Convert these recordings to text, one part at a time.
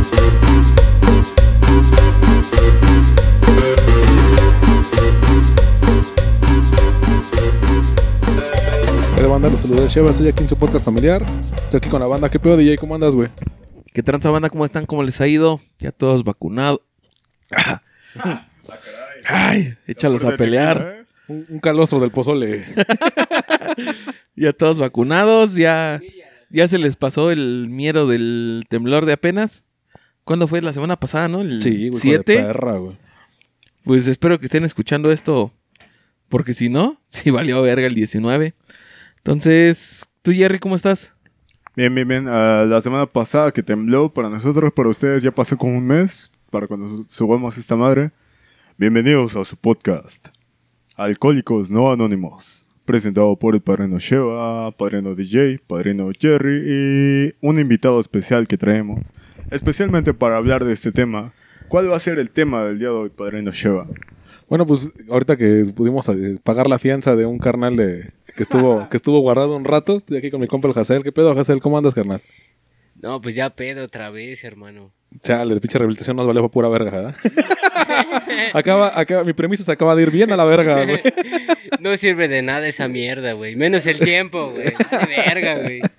¿Qué banda? Los saludos de Sheva, estoy aquí en su podcast familiar. Estoy aquí con la banda. ¿Qué pedo, DJ? ¿Cómo andas, güey? ¿Qué tranza banda? ¿Cómo están? ¿Cómo les ha ido? Ya todos vacunados. Ay, échalos a pelear. Un, un calostro del pozole. Ya todos vacunados, ya, ya se les pasó el miedo del temblor de apenas. ¿Cuándo fue? La semana pasada, ¿no? El Sí, güey. 7. hijo de perra, güey. Pues espero que estén escuchando esto, porque si no, sí valió verga el 19. Entonces, tú Jerry, ¿cómo estás? Bien, bien, bien. Ah, la semana pasada que tembló para nosotros, para ustedes ya pasó como un mes, para cuando su- subamos esta madre. Bienvenidos a su podcast, Alcohólicos No Anónimos, presentado por el padrino Sheva, padrino DJ, padrino Jerry y un invitado especial que traemos, especialmente para hablar de este tema. ¿Cuál va a ser el tema del día de hoy, padrino Sheva? Bueno, pues ahorita que pudimos eh, pagar la fianza de un carnal de, que, estuvo, que estuvo guardado un rato, estoy aquí con mi compa el Hazel. ¿Qué pedo, Hazel? ¿Cómo andas, carnal? No, pues ya pedo otra vez, hermano. Chale, el pinche rehabilitación nos valió para pura verga, ¿verdad? acaba, acaba, mi premisa se acaba de ir bien a la verga, güey. No sirve de nada esa mierda, güey. Menos el tiempo, güey. Verga, güey.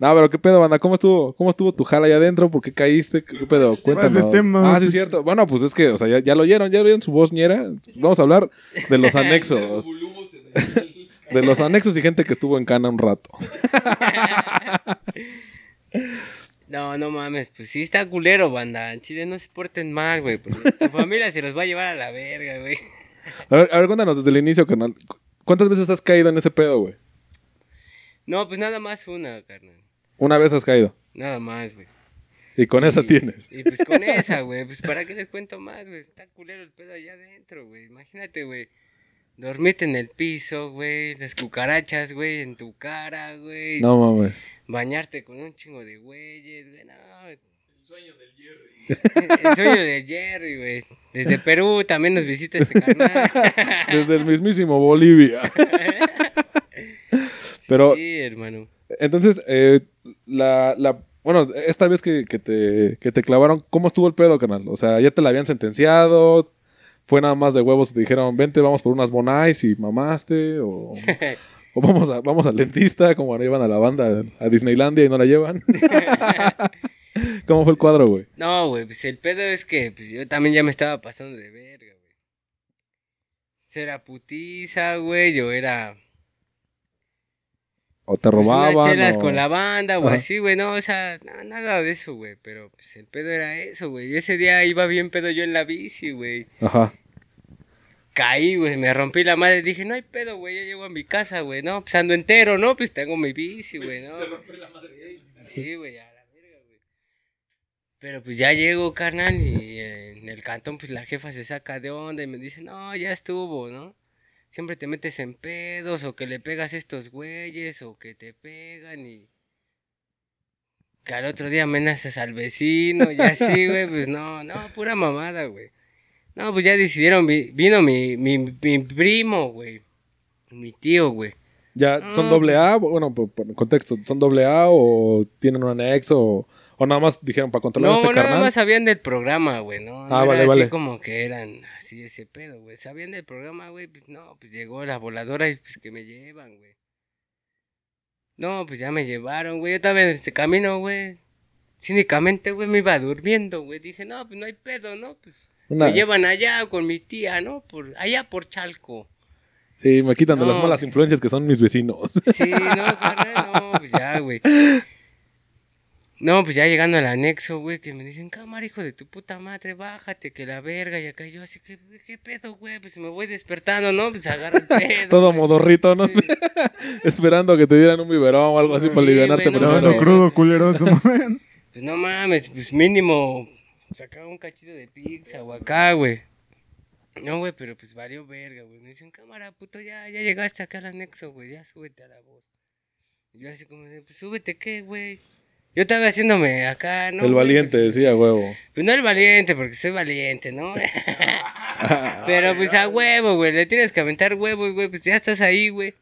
No, pero qué pedo, banda, ¿cómo estuvo, cómo estuvo tu jala allá adentro? ¿Por qué caíste? ¿Qué pedo? Cuéntanos. tema? Ah, sí, cierto. Bueno, pues es que, o sea, ya, ya lo oyeron, ya oyeron su voz ñera. Vamos a hablar de los anexos. de los anexos y gente que estuvo en cana un rato. No, no mames. Pues sí está culero, banda. En Chile no se porten mal, güey. Porque su familia se los va a llevar a la verga, güey. A ver, a ver, cuéntanos desde el inicio, carnal. ¿Cuántas veces has caído en ese pedo, güey? No, pues nada más una, carnal. Una vez has caído. Nada más, güey. Y con esa tienes. Y pues con esa, güey. Pues para qué les cuento más, güey. Está culero el pedo allá adentro, güey. Imagínate, güey. Dormirte en el piso, güey. Las cucarachas, güey, en tu cara, güey. No mames. Bañarte con un chingo de güeyes, güey. No. El sueño del Jerry. el sueño del Jerry, güey. Desde Perú también nos visita este carnal. Desde el mismísimo Bolivia. Pero, Sí, hermano. entonces, eh, la, la, bueno, esta vez que, que te, que te clavaron, ¿cómo estuvo el pedo, canal? O sea, ¿ya te la habían sentenciado? ¿Fue nada más de huevos? ¿Te dijeron, vente, vamos por unas bonais y mamaste? ¿O, o vamos, a, vamos al dentista, como ahora iban a la banda a Disneylandia y no la llevan? ¿Cómo fue el cuadro, güey? No, güey, pues el pedo es que pues, yo también ya me estaba pasando de verga, güey. Era putiza, güey, yo era... ¿O te pues, robaban? unas chelas o- con la banda, o así, güey, no, o sea, na- nada de eso, güey, pero pues el pedo era eso, güey. Y ese día iba bien pedo yo en la bici, güey. Ajá. Caí, güey, me rompí la madre, dije, no hay pedo, güey, yo llego a mi casa, güey, no, pues ando entero, ¿no? Pues tengo mi bici, güey, ¿no? Se rompió la madre. Sí, güey, a la verga, güey. Pero pues ya llego, carnal, y eh, en el cantón, pues la jefa se saca de onda y me dice, no, ya estuvo, ¿no? Siempre te metes en pedos, o que le pegas a estos güeyes, o que te pegan y... Que al otro día amenazas al vecino y así, güey, pues no, no, pura mamada, güey. No, pues ya decidieron, vi- vino mi, mi, mi primo, güey. Mi tío, güey. ¿Ya son doble A? Bueno, por, por contexto, ¿son doble A o tienen un anexo? O, o nada más dijeron para controlar a No, este nada carnal? más sabían del programa, güey, ¿no? Ah, No era vale, así vale. como que eran así ese pedo, güey. Sabían del programa, güey, pues no, pues llegó la voladora y pues que me llevan, güey. No, pues ya me llevaron, güey. Yo estaba en este camino, güey. Cínicamente, güey, me iba durmiendo, güey. Dije, no, pues no hay pedo, ¿no? Pues Una- me llevan allá con mi tía, ¿no? Por, allá por Chalco. Sí, me quitan de las No. malas influencias que son mis vecinos. Sí, no, carnal, no, pues ya, güey. No, pues ya llegando al anexo, güey, que me dicen, cámara, hijo de tu puta madre, bájate, que la verga, y acá yo así, que qué pedo, güey? Pues me voy despertando, ¿no? Pues agarra el pedo. Todo güey. modorrito, ¿no? Sí. Esperando que te dieran un biberón o algo así Sí, para alivianarte no. Estaba mames. crudo, culeros, no mames. Pues no mames, pues mínimo sacaba un cachito de pizza o acá, güey. No, güey, pero pues valió verga, güey. Me dicen, cámara, puto, ya, ya llegaste acá al anexo, güey, ya súbete a la voz. Y yo así como de, pues súbete, ¿qué, güey? Yo estaba haciéndome acá, ¿no? el valiente, Pues, decía, huevo. Pues no el valiente, porque soy valiente, ¿no? Pero pues a huevo, güey. Le tienes que aventar huevos, güey. Pues ya estás ahí, güey.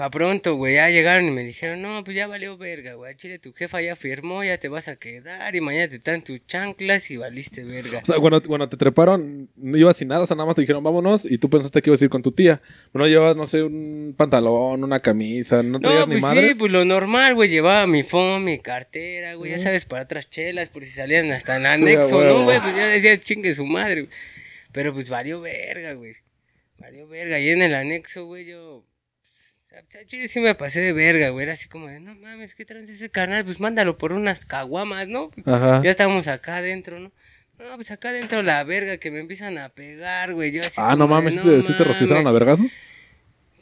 Pa' pronto, güey, ya llegaron y me dijeron, no, pues ya valió verga, güey, Chile tu jefa ya firmó, ya te vas a quedar y mañana te traen tus chanclas y valiste verga. O sea, cuando, cuando te treparon, no ibas sin nada, o sea, nada más te dijeron, vámonos, y tú pensaste que ibas a ir con tu tía. No llevabas, no sé, un pantalón, una camisa, no No, ni pues madres. sí, pues lo normal, güey, llevaba mi phone, mi cartera, güey, ya sabes, para otras chelas, por si salían hasta en anexo. ¿no, güey? Pues ya decía, chingue su madre, güey. Pero pues valió verga, güey. Valió verga. Y en el anexo, güey, yo... Chile sí me pasé de verga, güey. Era así como de, no mames, ¿qué traes ese carnal? Pues mándalo por unas caguamas, ¿no? Ajá. Ya estábamos acá adentro, ¿no? No, pues acá adentro la verga que me empiezan a pegar, güey. Yo así Ah, no como de, mames, ¿sí te, rostizaron a mames". vergazos?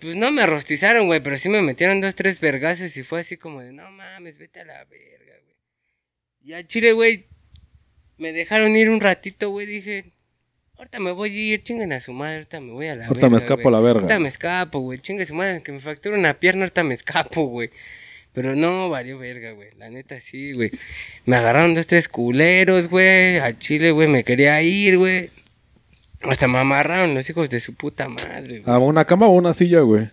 Pues no me rostizaron, güey, pero sí me metieron dos, tres vergazos y fue así como de, no mames, vete a la verga, güey. Y al chile, güey, me dejaron ir un ratito, güey, dije, ahorita me voy a ir, chinguen a su madre, ahorita me voy a la Ahorita verga, me escapo a la verga. Ahorita me escapo, güey, chingue su madre, que me fractura una pierna, ahorita me escapo, güey. Pero no, valió verga, güey. La neta sí, güey. Me agarraron dos, tres culeros, güey. A Chile, güey, me quería ir, güey. Hasta me amarraron los hijos de su puta madre, güey. ¿A una cama o una silla, güey?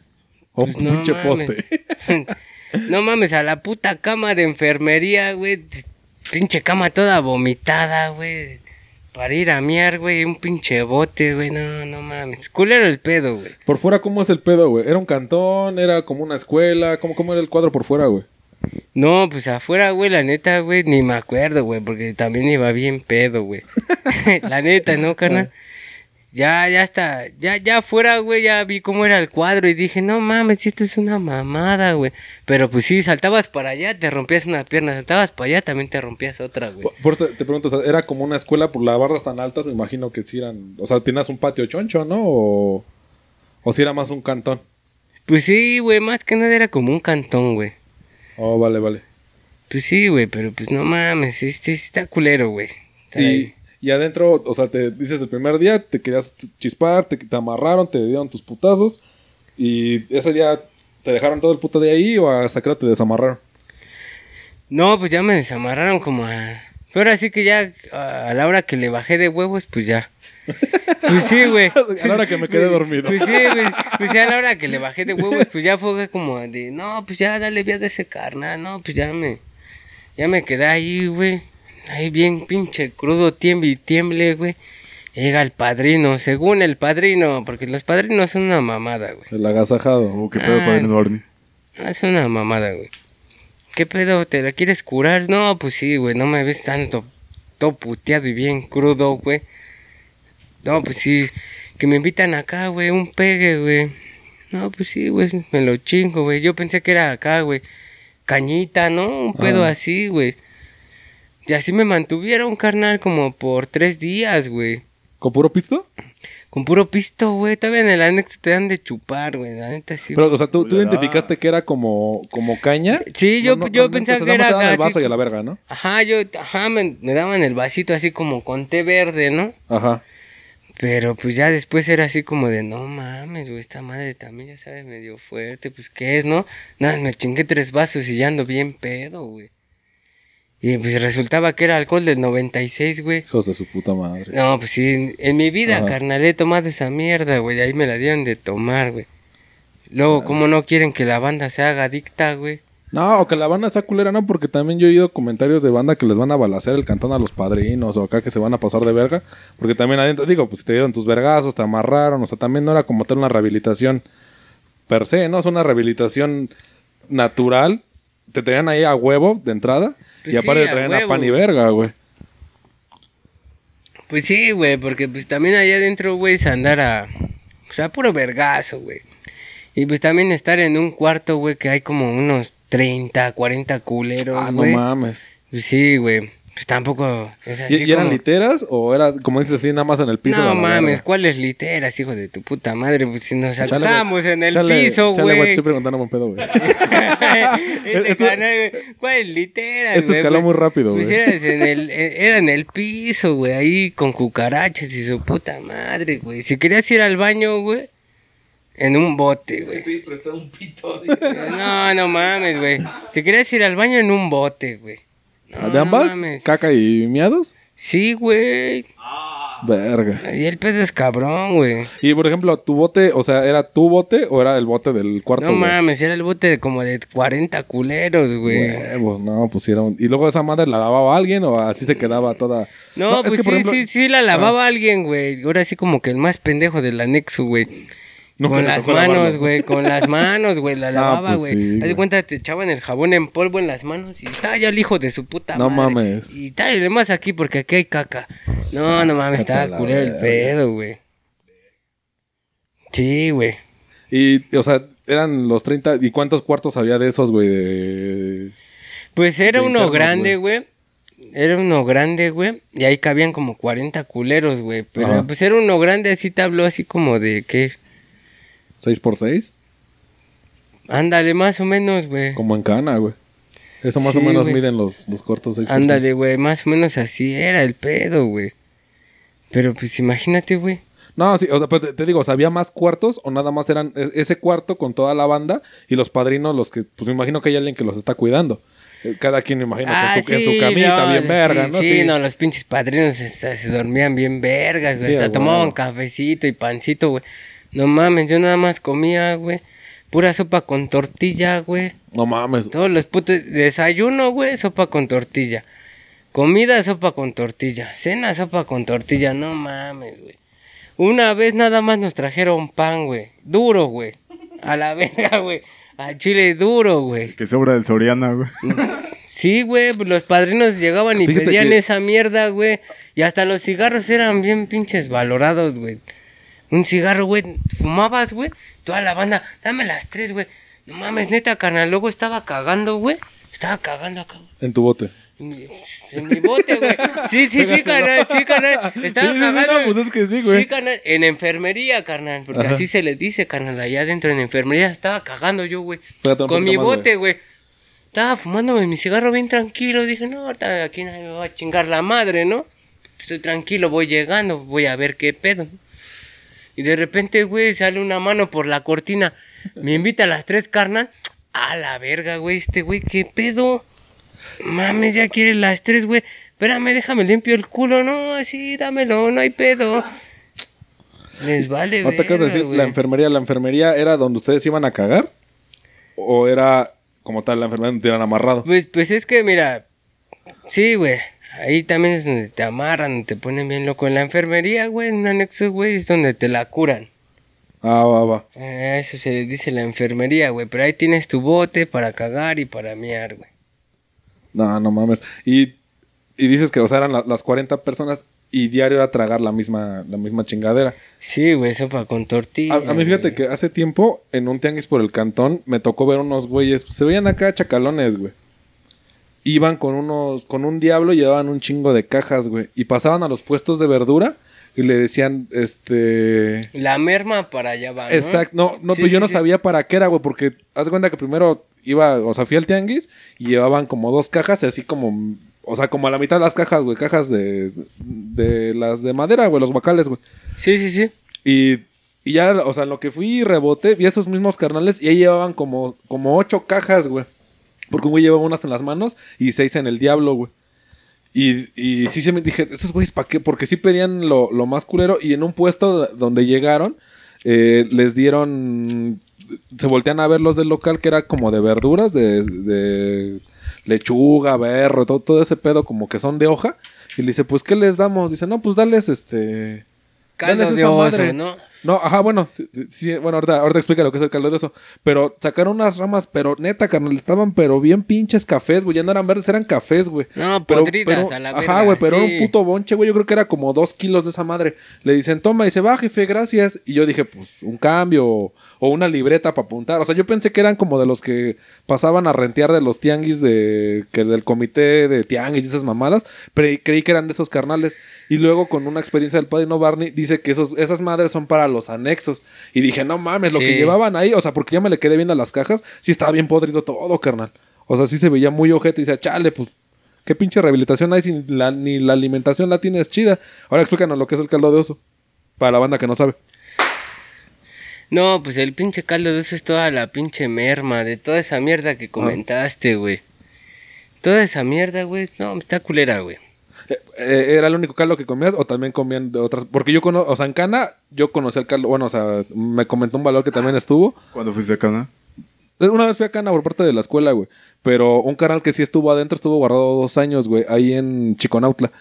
O un Pues no pinche mames. poste. no mames, a la puta cama de enfermería, güey. Pinche cama toda vomitada, güey. Para ir a miar, güey. Un pinche bote, güey. No, no mames. Culero el pedo, güey. Por fuera, ¿cómo es el pedo, güey? ¿Era un cantón? ¿Era como una escuela? ¿Cómo, cómo era el cuadro por fuera, güey? No, pues afuera, güey, la neta, güey, ni me acuerdo, güey, porque también iba bien pedo, güey. la neta, ¿no, carnal? Ya, ya está, ya, ya afuera, güey, ya vi cómo era el cuadro y dije, no mames, esto es una mamada, güey. Pero pues sí, saltabas para allá, te rompías una pierna, saltabas para allá, también te rompías otra, güey. Por, te, te pregunto, o sea, ¿era como una escuela por las barras tan altas? Me imagino que sí eran... O sea, tenías un patio choncho, ¿no? O, o si era más un cantón. Pues sí, güey, más que nada era como un cantón, güey. Oh, vale, vale. Pues sí, güey, pero pues no mames, sí está culero, güey. ahí. Y, adentro, o sea, te dices el primer día, te querías chispar, te, te amarraron, te dieron tus putazos. Y ese día, ¿te dejaron todo el puto de ahí o hasta que te desamarraron? No, pues ya me desamarraron como a... Pero ahora sí que ya a la hora que le bajé de huevos, pues ya. Pues sí, güey. A la hora que me quedé dormido. Pues sí, güey. Pues ya a la hora que le bajé de huevos, pues ya fue como de, no, pues ya dale vía de ese carnal, no, pues ya me, ya me quedé ahí, güey. Ahí bien pinche crudo, tiemble y tiemble, güey. Llega el padrino, según el padrino, porque los padrinos son una mamada, güey. El agasajado. Oh, qué pedo, Ah. padre Barney. Ah, Es una mamada, güey. ¿Qué pedo? ¿Te la quieres curar? No, pues sí, güey. No me ves tanto todo puteado y bien crudo, güey. No, pues sí. Que me invitan acá, güey. Un pegue, güey. No, pues sí, güey. Me lo chingo, güey. Yo pensé que era acá, güey. Cañita, ¿no? Un pedo Ah. así, güey. Y así me mantuvieron, carnal, como por tres días, güey. ¿Con puro pisto? Con puro pisto, güey. Todavía en el anexo te dan de chupar, güey. La neta sí. Pero, o sea, tú, tú identificaste que era como, como caña. Sí, yo- yo pensaba o sea, que era te daban el así vaso y a la verga, ¿no? Ajá, yo, ajá, me, me daban el vasito así como con té verde, ¿no? Ajá. Pero pues ya después era así como de, no mames, güey, esta madre también ya sabe medio fuerte, pues ¿qué es, no? Nada, me chingué tres vasos y ya ando bien pedo, güey. Y pues resultaba que era alcohol del 96, güey. Hijos de su puta madre. No, pues sí, en, en mi vida, Ajá. carnal, he tomado esa mierda, güey, ahí me la dieron de tomar, güey. Luego, ¿cómo no quieren que la banda se haga adicta, güey? No, o que la banda sea culera, no, porque también yo he oído comentarios de banda que les van a balacer el cantón a los padrinos o acá que se van a pasar de verga. Porque también adentro, digo, pues te dieron tus vergazos, te amarraron, o sea, también no era como tal una rehabilitación per se, ¿no? Es una rehabilitación natural. Te tenían ahí a huevo de entrada Pues y aparte sí, te a pan y güey. verga, güey. Pues sí, güey, porque pues también allá adentro, güey, es andar a... O sea, puro vergazo, güey. Y pues también estar en un cuarto, güey, que hay como unos 30, 40 culeros, Ah, no güey. mames. pues sí, güey. Pues tampoco es así ¿Y, y eran como- literas o era, como dices así, nada más en el piso? No mames? ¿cuáles literas, hijo de tu puta madre? Pues si nos Chale, acostábamos güey. en el Chale, piso, chale, te güey. estoy preguntando un pedo, güey. Este Esto- canal, güey, ¿Cuáles literas, Esto güey? escaló muy rápido, pues güey. era en el, era en el piso, güey, ahí con cucarachas y su puta madre, güey. Si querías ir al baño, güey, en un bote, güey. No, no mames, güey. Si querías ir al baño en un bote, güey. No, ¿De ambas? mames. ¿Caca y miados? Sí, güey. Verga. Y el pedo es cabrón, güey. Y por ejemplo, tu bote, o sea, ¿era tu bote o era el bote del cuarto? No güey? mames, era el bote de como de 40 culeros, güey. Huevos, no, pusieron. ¿Y luego esa madre la lavaba alguien o así se quedaba toda.? No, es pues que, sí, ejemplo- sí, sí la lavaba alguien, güey. Ahora sí como que el más pendejo del anexo, güey. Con las manos, güey, con las manos, güey, la No, lavaba, pues güey. sí, Haz de cuenta, te echaban el jabón en polvo en las manos y está ya el hijo de su puta No madre. mames. Y dale más aquí porque aquí hay caca. No, no mames, estaba culero el pedo, güey. Sí, güey. Y, o sea, eran los 30. ¿Y cuántos cuartos había de esos, güey? De... Pues era De uno internos, grande, güey. Era uno grande, güey. Y ahí cabían como 40 culeros, güey. Pero Ajá. pues era uno grande, así te habló así como de que... ¿6 por 6 Ándale, más o menos, güey. Como en Cana, güey. Eso más o Sí, menos miden los, los cortos 6 por Ándale, güey. Más o menos así era el pedo, güey. Pero pues imagínate, güey. No, sí, o sea, pues te, digo, o sea, ¿había más cuartos o nada más eran e- ese cuarto con toda la banda y los padrinos los que, pues me imagino que hay alguien que los está cuidando? Eh, Cada quien, me imagino, que en, su, en su camita, Ah, no, bien verga, sí, ¿no? Sí, no, los pinches padrinos este, se dormían bien vergas, güey. Sí, Hasta tomaban cafecito y pancito, güey. No mames, yo nada más comía, güey. Pura sopa con tortilla, güey. No mames. Todos los putos. Desayuno, güey, sopa con tortilla. Comida, sopa con tortilla. Cena, sopa con tortilla. No mames, güey. Una vez nada más nos trajeron pan, güey. Duro, güey. A la verga, güey. A chile duro, güey. Que sobra del Soriana, güey. Sí, güey, pues los padrinos llegaban y Fíjate pedían que- esa mierda, güey. Y hasta los cigarros eran bien pinches valorados, güey. Un cigarro, güey, fumabas, güey. Toda la banda, dame las tres, güey. No mames, neta, carnal. Luego estaba cagando, güey. Estaba cagando acá, güey. En tu bote. En mi, en mi bote, güey. Sí, sí, sí, carnal, sí, carnal. Estaba Sí, sí, sí, cagando. no, pues es que sí, güey. Sí, carnal. En enfermería, carnal. Porque Ajá. así se le dice, carnal. Allá adentro en enfermería estaba cagando yo, güey. Con mi más, bote, güey. Estaba fumándome mi cigarro bien tranquilo. Dije, no, ahorita aquí nadie me va a chingar la madre, ¿no? Estoy tranquilo, voy llegando, voy a ver qué pedo. Y de repente, güey, sale una mano por la cortina. Me invita a las tres, carnal. A la verga, güey, este güey, qué pedo. Mames, ya quiere las tres, güey. Espérame, déjame limpio el culo. No, así, dámelo, no hay pedo. Les vale, Ahorita acabas de decir güey. la enfermería. ¿La enfermería era donde ustedes iban a cagar? ¿O era como tal la enfermería donde te iban amarrado? Pues, pues es que, mira, sí, güey. Ahí también es donde te amarran, te ponen bien loco. En la enfermería, güey, en un anexo, güey, es donde te la curan. Ah, va, va. Eh, eso se les dice la enfermería, güey. Pero ahí tienes tu bote para cagar y para miar, güey. No, no mames. Y, y dices que, o sea, eran la- las 40 personas y diario era tragar la misma, la misma chingadera. Sí, güey, sopa con tortilla. A, a mí fíjate güey. que hace tiempo, en un tianguis por el cantón, me tocó ver unos güeyes, pues, se veían acá chacalones, güey. Iban con unos, con un diablo y llevaban un chingo de cajas, güey. Y pasaban a los puestos de verdura y le decían, este... La merma para allá va, ¿no? Exacto, no, no, Sí, pues yo no sí. sabía para qué era, güey, porque haz cuenta que primero iba, o sea, fui al tianguis y llevaban como dos cajas, y así como, o sea, como a la mitad de las cajas, güey, cajas de, de las de madera, güey, los guacales, güey. Sí, sí, sí. Y, y ya, o sea, en lo que fui y reboté, vi a esos mismos carnales y ahí llevaban como, como ocho cajas, güey. Porque un güey llevaba unas en las manos y seis en el diablo, güey. Y, y sí se me dije, esos güeyes, ¿para qué? Porque sí pedían lo, lo más culero y en un puesto donde llegaron, eh, les dieron, se voltean a ver los del local que era como de verduras, de, de lechuga, berro, todo, todo ese pedo como que son de hoja. Y le dice, pues, ¿qué les damos? Dice, no, pues dales este... Caldo de madre". ¿no? No, ajá, bueno, sí, bueno, ahorita, ahorita explica lo que es el caldo de eso. Pero sacaron unas ramas, pero neta, carnal, estaban pero bien pinches cafés, güey. Ya no eran verdes, eran cafés, güey. No, Pero- podridas pero- a la Ajá, güey, pero era un puto bonche, güey. Yo creo que era como dos kilos de esa madre. Le dicen, toma, y dice, va, jefe, gracias. Y yo dije, pues, un cambio o, o una libreta para apuntar. O sea, yo pensé que eran como de los que pasaban a rentear de los tianguis de, que del comité de tianguis y esas mamadas. Pero creí que eran de esos carnales. Y luego, con una experiencia del padrino Barney, dice que esos, esas madres son para los anexos. Y dije, no mames, lo Sí. que llevaban ahí, o sea, porque ya me le quedé viendo las cajas, sí estaba bien podrido todo, carnal. O sea, sí se veía muy ojete y decía, chale, pues, qué pinche rehabilitación hay si la, ni la alimentación la tienes chida. Ahora explícanos lo que es el caldo de oso. Para la banda que no sabe. No, pues el pinche caldo de eso es toda la pinche merma de toda esa mierda que comentaste, güey. Toda esa mierda, güey. No, está culera, güey. Eh, eh, ¿Era el único caldo que comías o también comían de otras? Porque yo conozco, o sea, en Cana, yo conocí el caldo, bueno, o sea, me comentó un valor que también estuvo. ¿Cuándo fuiste a Cana? Eh, Una vez fui a Cana por parte de la escuela, güey. Pero un canal que sí estuvo adentro estuvo guardado dos años, güey, ahí en Chiconautla.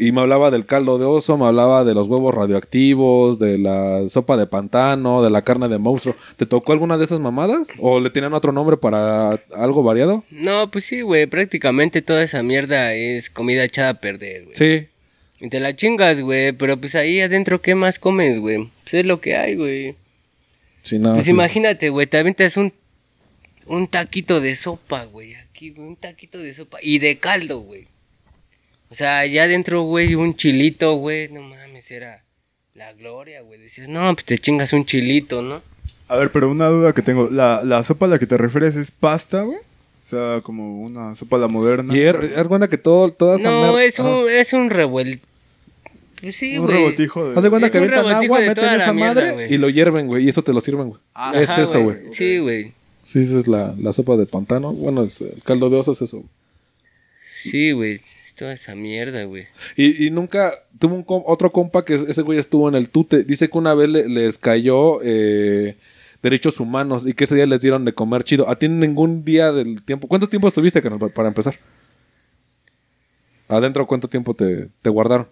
Y me hablaba del caldo de oso, me hablaba de los huevos radioactivos, de la sopa de pantano, de la carne de monstruo. ¿Te tocó alguna de esas mamadas? ¿O le tenían otro nombre para algo variado? No, pues sí, güey. Prácticamente toda esa mierda es comida echada a perder, güey. Sí. Y te la chingas, güey. Pero pues ahí adentro, ¿qué más comes, güey? Pues es lo que hay, güey. Sí, no. Pues sí. imagínate, güey. Te avientas un, un taquito de sopa, güey. Aquí, güey. Un taquito de sopa. Y de caldo, güey. O sea, allá adentro, güey, un chilito, güey. No mames, era la gloria, güey. Decías, no, pues te chingas un chilito, ¿no? A ver, pero una duda que tengo. ¿La, la sopa a la que te refieres es pasta, güey? O sea, como una sopa a la moderna. Y er- es buena que todo, toda esa No, mer- es Ajá. un, es un revuel... Pues sí, un güey. rebotijo de... Haz de cuenta Es que aventan agua, meten esa mierda, madre güey. y lo hierven, güey. Y eso te lo sirven, güey. Ah, es Ajá, eso, güey. Sí, güey. Sí, esa es la, la sopa de pantano. Bueno, es- el caldo de oso es eso. Sí, güey. Toda esa mierda, güey. Y, y nunca tuvo un com- otro compa que es- ese güey estuvo en el tute. Dice que una vez le- les cayó eh, derechos humanos y que ese día les dieron de comer chido. ¿A ti ningún día del tiempo? ¿Cuánto tiempo estuviste, carnal, para empezar? ¿Adentro cuánto tiempo te, te guardaron?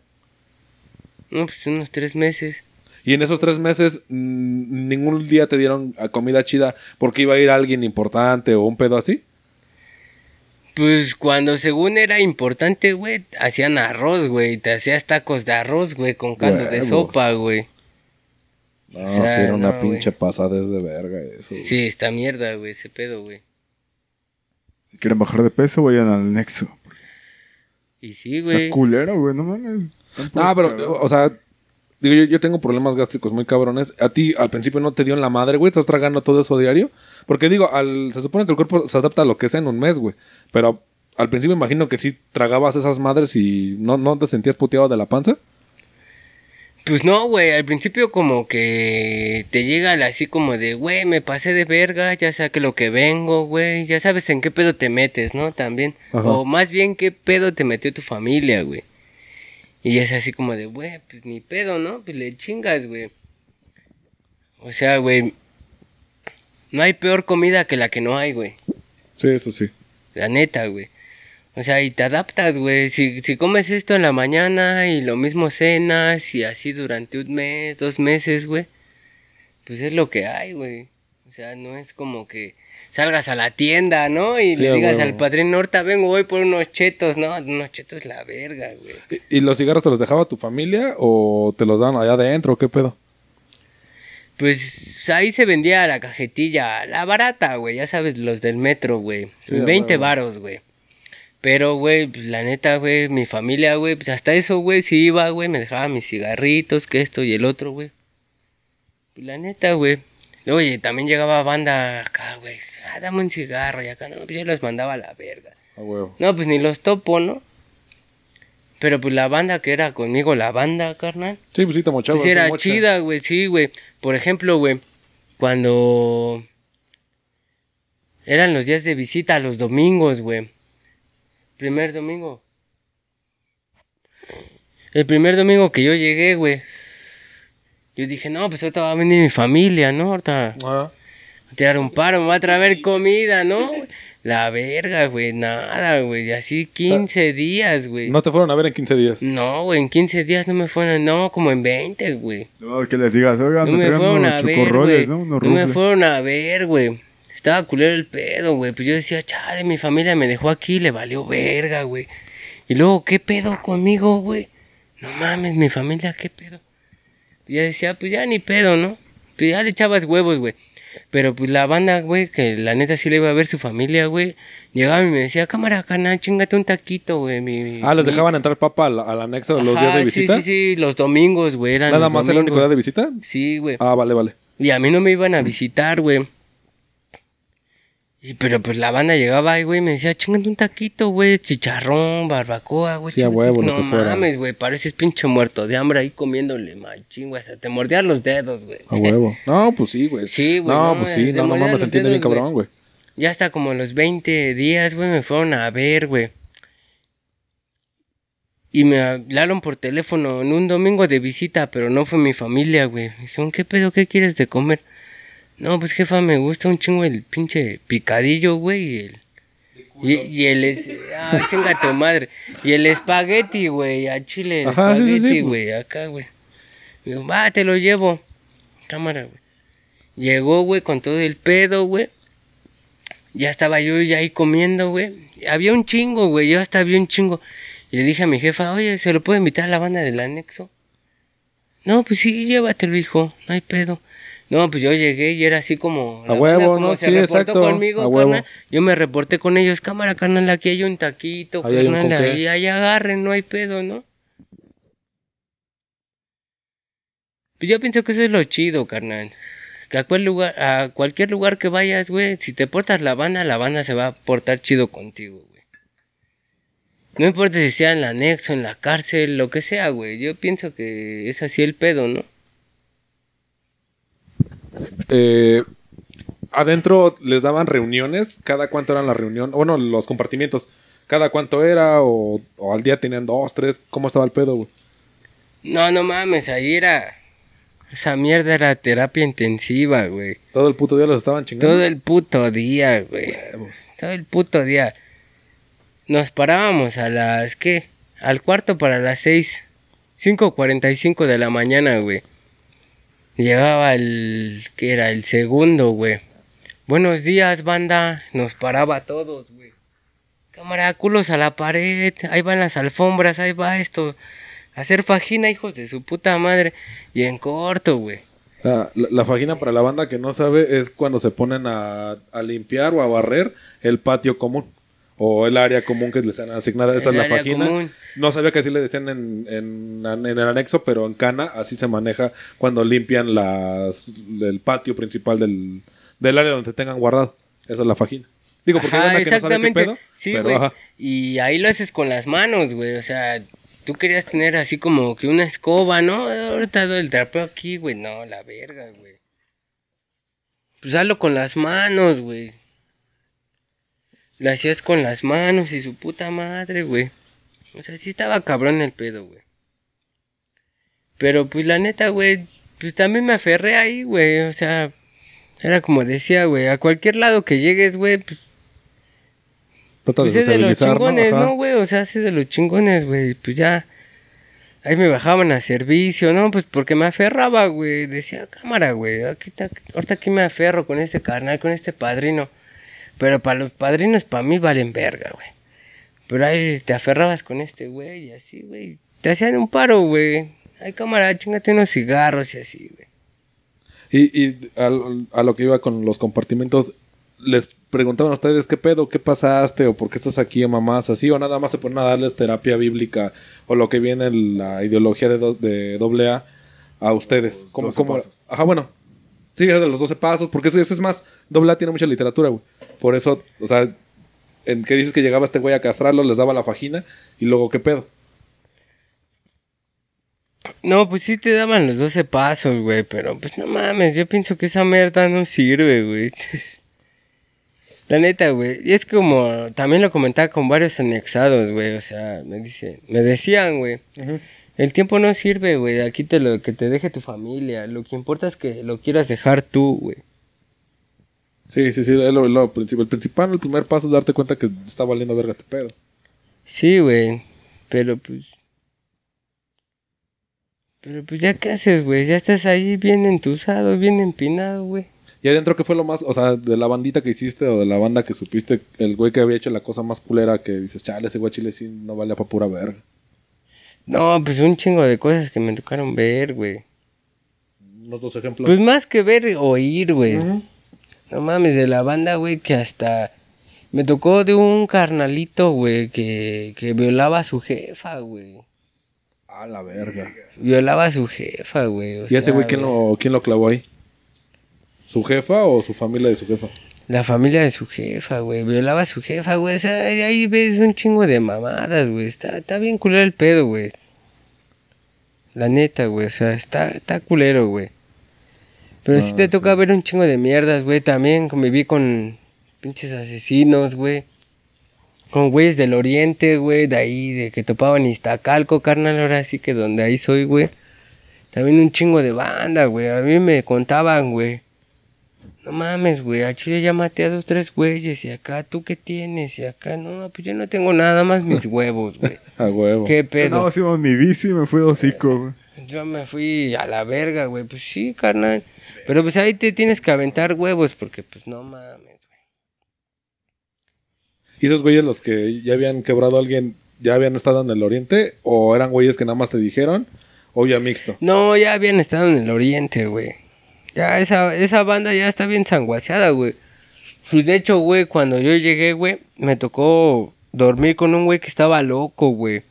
No, pues unos tres meses. Y en esos tres meses ningún día te dieron a comida chida porque iba a ir alguien importante o un pedo así. Pues cuando según era importante, güey, hacían arroz, güey. Te hacías tacos de arroz, güey, con caldo de sopa, güey. No, O sea, sí, era una no, pinche güey. pasada de verga eso. Sí, esta mierda, güey, ese pedo, güey. Si quieren bajar de peso, vayan al Nexo. Y sí, Esa güey. culero, güey, no mames. No, pero, o sea, digo, yo, yo tengo problemas gástricos muy cabrones. A ti al principio no te dio en la madre, güey. Estás tragando todo eso diario. Porque digo, al, se supone que el cuerpo se adapta a lo que sea en un mes, güey. Pero al principio imagino que sí tragabas esas madres y no, no te sentías puteado de la panza. Pues no, güey, al principio como que te llega así como de, güey, me pasé de verga, ya sé que lo que vengo, güey, ya sabes en qué pedo te metes, ¿no? También. Ajá. O más bien qué pedo te metió tu familia, güey. Y es así como de, güey, pues ni pedo, ¿no? Pues le chingas, güey. O sea, güey, no hay peor comida que la que no hay, güey. Sí, eso sí. La neta, güey. O sea, y te adaptas, güey. Si, si comes esto en la mañana y lo mismo cenas y así durante un mes, dos meses, güey. Pues es lo que hay, güey. O sea, no es como que salgas a la tienda, ¿no? Y Sí, le digas al padrino, ahorita vengo, voy por unos chetos. No, unos chetos la verga, güey. ¿Y, y los cigarros te los dejaba tu familia o te los daban allá adentro? ¿Qué pedo? Pues ahí se vendía la cajetilla, la barata, güey. Ya sabes, los del metro, güey. Sí, a 20 huevo. varos, güey. Pero, güey, pues la neta, güey, mi familia, güey, pues hasta eso, güey, si iba, güey, me dejaba mis cigarritos, que esto y el otro, güey. Pues la neta, güey. Luego oye, también llegaba banda acá, güey. Ah, dame un cigarro y acá, no, pues yo los mandaba a la verga. A huevo. No, pues ni los topo, ¿no? Pero pues la banda que era conmigo, la banda, carnal. Sí, pues sí, te mochabas. Pues era mocha. chida, güey, sí, güey. Por ejemplo, güey, cuando eran los días de visita, los domingos, güey. Primer domingo. El primer domingo que yo llegué, güey. Yo dije, no, pues ahorita va a venir mi familia, ¿no? Ahorita Ah, a tirar un paro, me va a traer comida, ¿no? La verga, güey, nada, güey. Y así 15 días, güey. no te fueron a ver en 15 días. No, güey, en 15 días no me fueron, no, como en 20, güey. No, que les digas, oigan, No me fueron unos a ver, güey. ¿no? No me fueron a ver, güey. Estaba culero el pedo, güey. Pues yo decía, chale, mi familia me dejó aquí, le valió verga, güey. Y luego, ¿qué pedo conmigo, güey? No mames, mi familia, ¿qué pedo? Y yo decía, pues ya ni pedo, ¿no? Pues ya le echabas huevos, güey. Pero pues la banda, güey, que la neta sí le iba a ver su familia, güey. Llegaba y me decía, cámara, cana, chingate un taquito, güey. mi- Ah, ¿les mi- dejaban entrar papa al, al anexo los días de visita? Sí, sí, sí, los domingos, güey. eran ¿Nada los más el único día de visita? Sí, güey. Ah, vale, vale. Y a mí no me iban a visitar, güey. Y pero pues la banda llegaba ahí, güey, y me decía, chingando un taquito, güey, chicharrón, barbacoa, güey. Sí, a chingate". huevo, lo No que mames, güey, pareces pinche muerto de hambre ahí comiéndole machín, güey. Hasta te mordían los dedos, güey. A huevo. No, pues sí, güey. Sí, güey, No, no, pues sí, no, no mames, entiende bien cabrón, güey. Ya hasta como los 20 días, güey, me fueron a ver, güey. Y me hablaron por teléfono en un domingo de visita, pero no fue mi familia, güey. Me dijeron, ¿qué pedo? ¿Qué quieres de comer? No, pues jefa, me gusta un chingo el pinche picadillo, güey. Y el, y, y el es- ah, chinga tu madre. Y el espagueti, güey, a chile, el Ajá, sí, sí, sí, espagueti, pues. güey, acá, güey. Digo, va, te lo llevo. Cámara, güey. Llegó, güey, con todo el pedo, güey. Ya estaba yo ya ahí comiendo, güey. Había un chingo, güey. Yo hasta había un chingo. Y le dije a mi jefa, oye, ¿se lo puedo invitar a la banda del anexo? No, pues sí, llévatelo, hijo. No hay pedo. No, pues yo llegué y era así como... A la huevo, banda ¿no? se Sí, reportó exacto, conmigo, a huevo. carnal. Yo me reporté con ellos. Cámara, carnal, aquí hay un taquito, Ahí hay un carnal. qué. Ahí, ahí agarren, no hay pedo, ¿no? Pues yo pienso que eso es lo chido, carnal. Que a, cual lugar, a cualquier lugar que vayas, güey, si te portas la banda, la banda se va a portar chido contigo, güey. No importa si sea en el anexo, en la cárcel, lo que sea, güey. Yo pienso que es así el pedo, ¿no? Eh, adentro les daban reuniones. ¿Cada cuánto eran las reuniones? Bueno, los compartimientos. ¿Cada cuánto era? O, o al día tenían dos, tres. ¿Cómo estaba el pedo, güey? No, no mames, ahí era... Esa mierda era terapia intensiva, güey. Todo el puto día los estaban chingando. Todo el puto día, güey. Todo el puto día. Nos parábamos a las, ¿qué? Al cuarto para las seis. 5.45 de la mañana, güey. Llegaba el, ¿qué era? El segundo, güey. Buenos días, banda. Nos paraba a todos, güey. Cámara, culos a la pared. Ahí van las alfombras, ahí va esto. Hacer fajina, hijos de su puta madre. Y en corto, güey. La, la- fajina para la banda que no sabe es cuando se ponen a, a limpiar o a barrer el patio común. O el área común que les han asignado. Esa El es la común. No sabía que así le decían en, en, en el anexo, pero en Cana así se maneja cuando limpian las, el patio principal del, del área donde te tengan guardado. Esa es la fajina. Digo, porque Ajá, hay banda que no sabe qué exactamente. pedo. sí, pero, güey. ajá. Y ahí lo haces con las manos, güey. O sea, tú querías tener así como que una escoba, ¿no? Ahorita doy el trapeo aquí, güey. No, la verga, güey. Pues hazlo con las manos, güey. Lo hacías con las manos y su puta madre, güey. O sea, sí estaba cabrón el pedo, güey. Pero pues la neta, güey, pues también me aferré ahí, güey. O sea, era como decía, güey, a cualquier lado que llegues, güey, pues de pues es de los ¿no? chingones. ¿no, güey? O sea, es de los chingones, güey. Pues ya. Ahí me bajaban a servicio, ¿no? Pues porque me aferraba, güey. Decía, cámara, güey. Aquí está, ahorita aquí me aferro con este carnal, con este padrino. Pero para los padrinos, para mí valen verga, güey. Pero ahí te aferrabas con este güey y así, güey. Te hacían un paro, güey. Ay, cámara, chingate unos cigarros y así, güey. Y, y al- a, lo que iba con los compartimentos, les preguntaban a ustedes qué pedo, qué pasaste, o por qué estás aquí, o mamás, así, o nada más se ponen a darles terapia bíblica, o lo que viene en la ideología de, do- de doble A a ustedes. Los ¿Cómo, 12 cómo- pasos. Ajá, bueno. Sí, es de los 12 pasos, porque ese, ese es más, doble A tiene mucha literatura, güey. Por eso, o sea, en que dices que llegaba este güey a castrarlos, les daba la fajina, y luego qué pedo. No, pues sí te daban los 12 pasos, güey, pero pues no mames, yo pienso que esa mierda no sirve, güey. La neta, güey, y es como, también lo comentaba con varios anexados, güey, o sea, me dice, me decían, güey, el tiempo no sirve, güey, aquí te lo que te deje tu familia, lo que importa es que lo quieras dejar tú, güey. Sí, sí, sí, es lo, lo principal. El principal, el primer paso es darte cuenta que está valiendo verga este pedo. Sí, güey, pero pues... Pero pues ya qué haces, güey, ya estás ahí bien entusado, bien empinado, güey. Y adentro, ¿qué fue lo más, o sea, de la bandita que hiciste o de la banda que supiste, el güey que había hecho la cosa más culera que dices, chale, ese güey chile sí no vale para pura verga? No, pues un chingo de cosas que me tocaron ver, güey. Unos dos ejemplos. Pues más que ver, oír, güey. No mames, de la banda, güey, que hasta... Me tocó de un carnalito, güey, que, que violaba a su jefa, güey. a la verga. Violaba a su jefa, güey. ¿Y ese sea, güey quién lo, quién lo clavó ahí? ¿Su jefa o su familia de su jefa? La familia de su jefa, güey. Violaba a su jefa, güey. O sea, ahí- ahí ves un chingo de mamadas, güey. Está, está bien culero el pedo, güey. La neta, güey. O sea, está, está culero, güey. Pero sí Ah, te toca ver un chingo de mierdas, güey. También conviví con pinches asesinos, güey. con güeyes del oriente, güey, de ahí, de que topaban Iztacalco, carnal, ahora sí que donde ahí soy, güey. También un chingo de banda, güey. A mí me contaban, güey. No mames, güey, a Chile ya maté a dos, tres güeyes. Y acá, ¿tú qué tienes? Y acá, no, pues yo no tengo nada más mis huevos, güey. A huevo. ¿Qué Yo pedo? más iba en mi bici y me fui de hocico, güey. Yo me fui a la verga, güey. Pues sí, carnal. Pero pues ahí te tienes que aventar huevos porque pues no mames, güey. ¿Y esos güeyes los que ya habían quebrado a alguien, ya habían estado en el oriente? ¿O eran güeyes que nada más te dijeron? ¿O ya mixto? No, ya habían estado en el oriente, güey. Ya esa, esa banda ya está bien sanguaseada, güey. De hecho, güey, cuando yo llegué, güey, me tocó dormir con un güey que estaba loco, güey.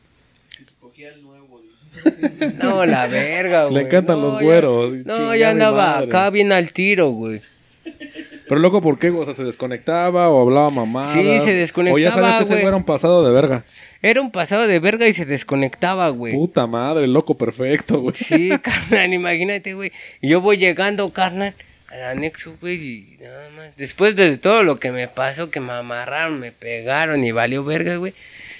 No, la verga, güey. Le encantan No, los güeros. No, ya andaba madre. acá bien al tiro, güey. Pero loco, ¿por qué? O sea, ¿se desconectaba o hablaba mamá? Sí, se O ya desconectaba, sabías que ese güey. era un pasado de verga. Era un pasado de verga y se desconectaba, güey. Puta madre, loco perfecto, güey. Sí, carnal, imagínate, güey. Y Yo voy llegando, carnal, al anexo, güey, y nada más. Después de todo lo que me pasó, que me amarraron, me pegaron y valió verga, güey.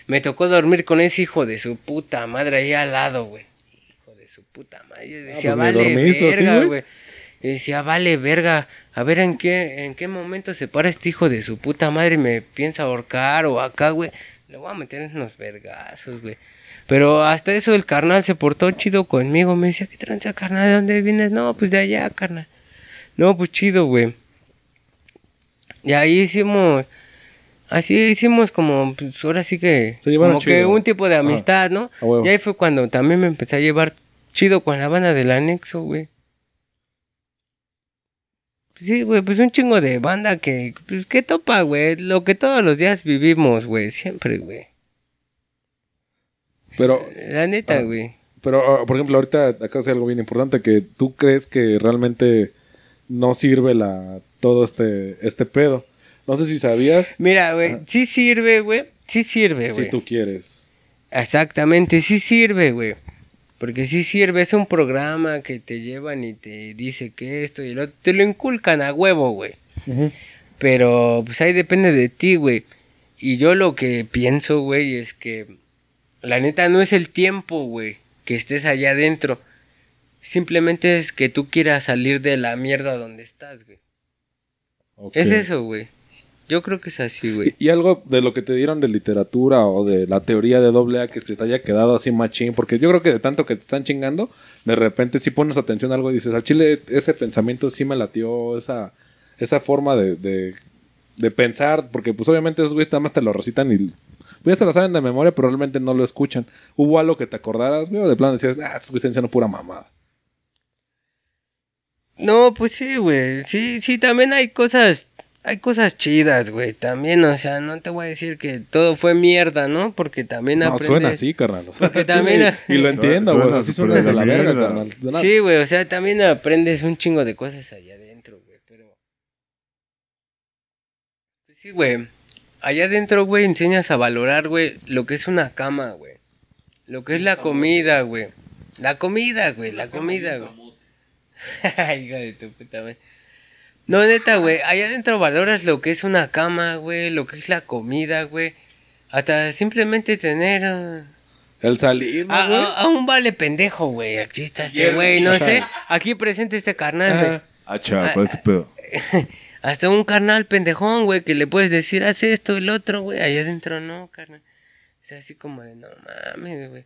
Me tocó dormir con ese hijo de su puta madre ahí al lado, güey. Hijo de su puta madre. Yo decía, pues, vale dormiste, ¿sí, verga, güey? Y decía, vale verga. A ver en qué, en qué momento se para este hijo de su puta madre y me piensa ahorcar o acá, güey. Le voy a meter en unos vergazos, güey. Pero hasta eso el carnal se portó chido conmigo. Me decía, ¿qué tranza, carnal? ¿De dónde vienes? No, pues de allá, carnal. No, pues chido, güey. Y ahí hicimos... Así hicimos como, pues ahora sí que... Como que un tipo de Ajá. amistad, ¿no? Y ahí fue cuando también me empecé a llevar chido con la banda del anexo, güey. Sí, güey, pues un chingo de banda que, pues, ¿qué topa, güey? Lo que todos los días vivimos, güey, siempre, güey. Pero, La neta, Ah. güey. pero, ah, por ejemplo, ahorita acá hace algo bien importante que tú crees que realmente no sirve la todo este, este pedo. No sé si sabías Mira, güey, sí sirve, güey. Sí sirve, güey. si tú quieres. Exactamente, sí sirve, güey. Porque sí sirve, es un programa que te llevan y te dice que esto y lo otro. Te lo inculcan a huevo, güey. Pero pues ahí depende de ti, güey. Y yo lo que pienso, güey, es que la neta no es el tiempo, güey, que estés allá adentro. Simplemente es que tú quieras salir de la mierda donde estás, güey. Es eso, güey. Yo creo que es así, güey. Y, y algo de lo que te dieron de literatura o de la teoría de doble A que se te haya quedado así machín, porque yo creo que de tanto que te están chingando, de repente si pones atención a algo y dices, al chile ese pensamiento sí me latió, esa, esa forma de, de, de pensar, porque pues obviamente esos güeyes nada más te lo recitan y pues, ya se lo saben de memoria, pero realmente no lo escuchan. ¿Hubo algo que te acordaras, güey? O de plano decías, ah, estos güeyes están diciendo pura mamada. No, pues sí, güey. Sí, sí, también hay cosas, hay cosas chidas, güey. También, o sea, no te voy a decir que todo fue mierda, ¿no? Porque también No, aprendes. suena así, carnal. o sea, Porque también- Y lo entiendo, güey. Así suena de la verga, carnal. Sí, güey, o sea, también aprendes un chingo de cosas allá adentro, güey. Pero. Pues sí, güey. Allá adentro, güey, enseñas a valorar, güey, lo que es una cama, güey. Lo que es la comida, güey. La comida, güey, la comida, güey. Hijo de tu puta madre. No, neta, güey. Allá adentro valoras lo que es una cama, güey. Lo que es la comida, güey. Hasta simplemente tener. ah, El salir, ¿no, a, güey? a- a un vale pendejo, güey. Aquí está este güey, no sé. Aquí presente este carnal, güey. Ah, chapa, ese pedo. Hasta un carnal pendejón, güey, que le puedes decir, haz esto, el otro, güey. Allá adentro no, carnal. Es así como de, no mames, güey.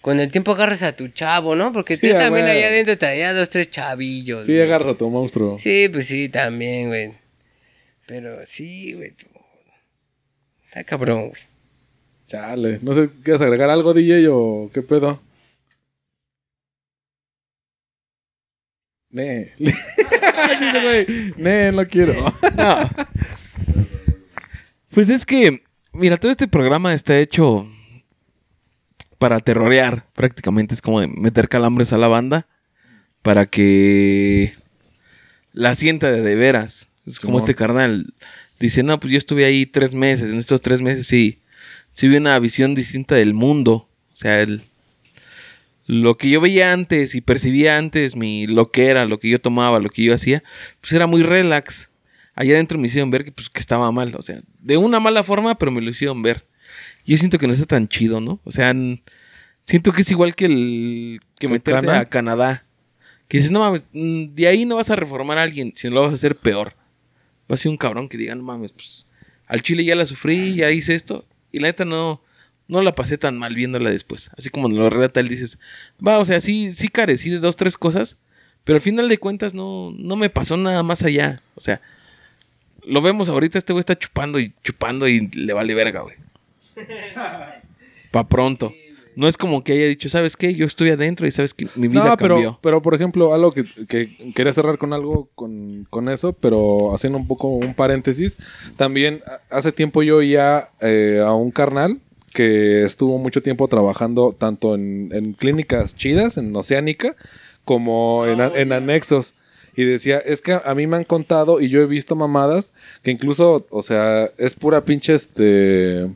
Con el tiempo agarras a tu chavo, ¿no? Porque Sí, tú también allá adentro traías dos, tres chavillos. Sí, güey. agarras a tu monstruo. Sí, pues sí, también, güey. Pero sí, güey. tú- Está cabrón, güey. Chale. No sé, ¿quieres agregar algo, DJ, o qué pedo? Ne. Dice, güey, ne, no quiero. No. Pues es que, mira, todo este programa está hecho para terrorear, prácticamente. Es como de meter calambres a la banda para que la sienta de de veras. Es como este carnal. Dice, no, pues yo estuve ahí tres meses. En estos tres meses sí, sí vi una visión distinta del mundo. O sea, el, lo que yo veía antes y percibía antes, mi, lo que era, lo que yo tomaba, lo que yo hacía, pues era muy relax. allá adentro me hicieron ver que, pues, que estaba mal. O sea, de una mala forma, pero me lo hicieron ver. Yo siento que no está tan chido, ¿no? O sea, siento que es igual que el que ¿Que meterte Cana? a Canadá. Que dices, no mames, de ahí no vas a reformar a alguien, sino lo vas a hacer peor. Va a ser un cabrón que diga, no mames, pues al chile ya la sufrí, ya hice esto. Y la neta no, no la pasé tan mal viéndola después. Así como lo relata él, dices, va, o sea, sí, sí carecí de dos, tres cosas, pero al final de cuentas no, no me pasó nada más allá. O sea, lo vemos ahorita, este güey está chupando y chupando y le vale verga, güey. Pa' pronto. No es como que haya dicho, ¿sabes qué? Yo estoy adentro y sabes que mi vida No, pero, cambió. pero por ejemplo, algo que, que quería cerrar con algo con, con eso, pero haciendo un poco un paréntesis. También hace tiempo yo oía eh, a un carnal que estuvo mucho tiempo trabajando tanto en, en clínicas chidas, en Oceánica, como en, en anexos. Y decía, es que a mí me han contado y yo he visto mamadas que incluso, o sea, es pura pinche este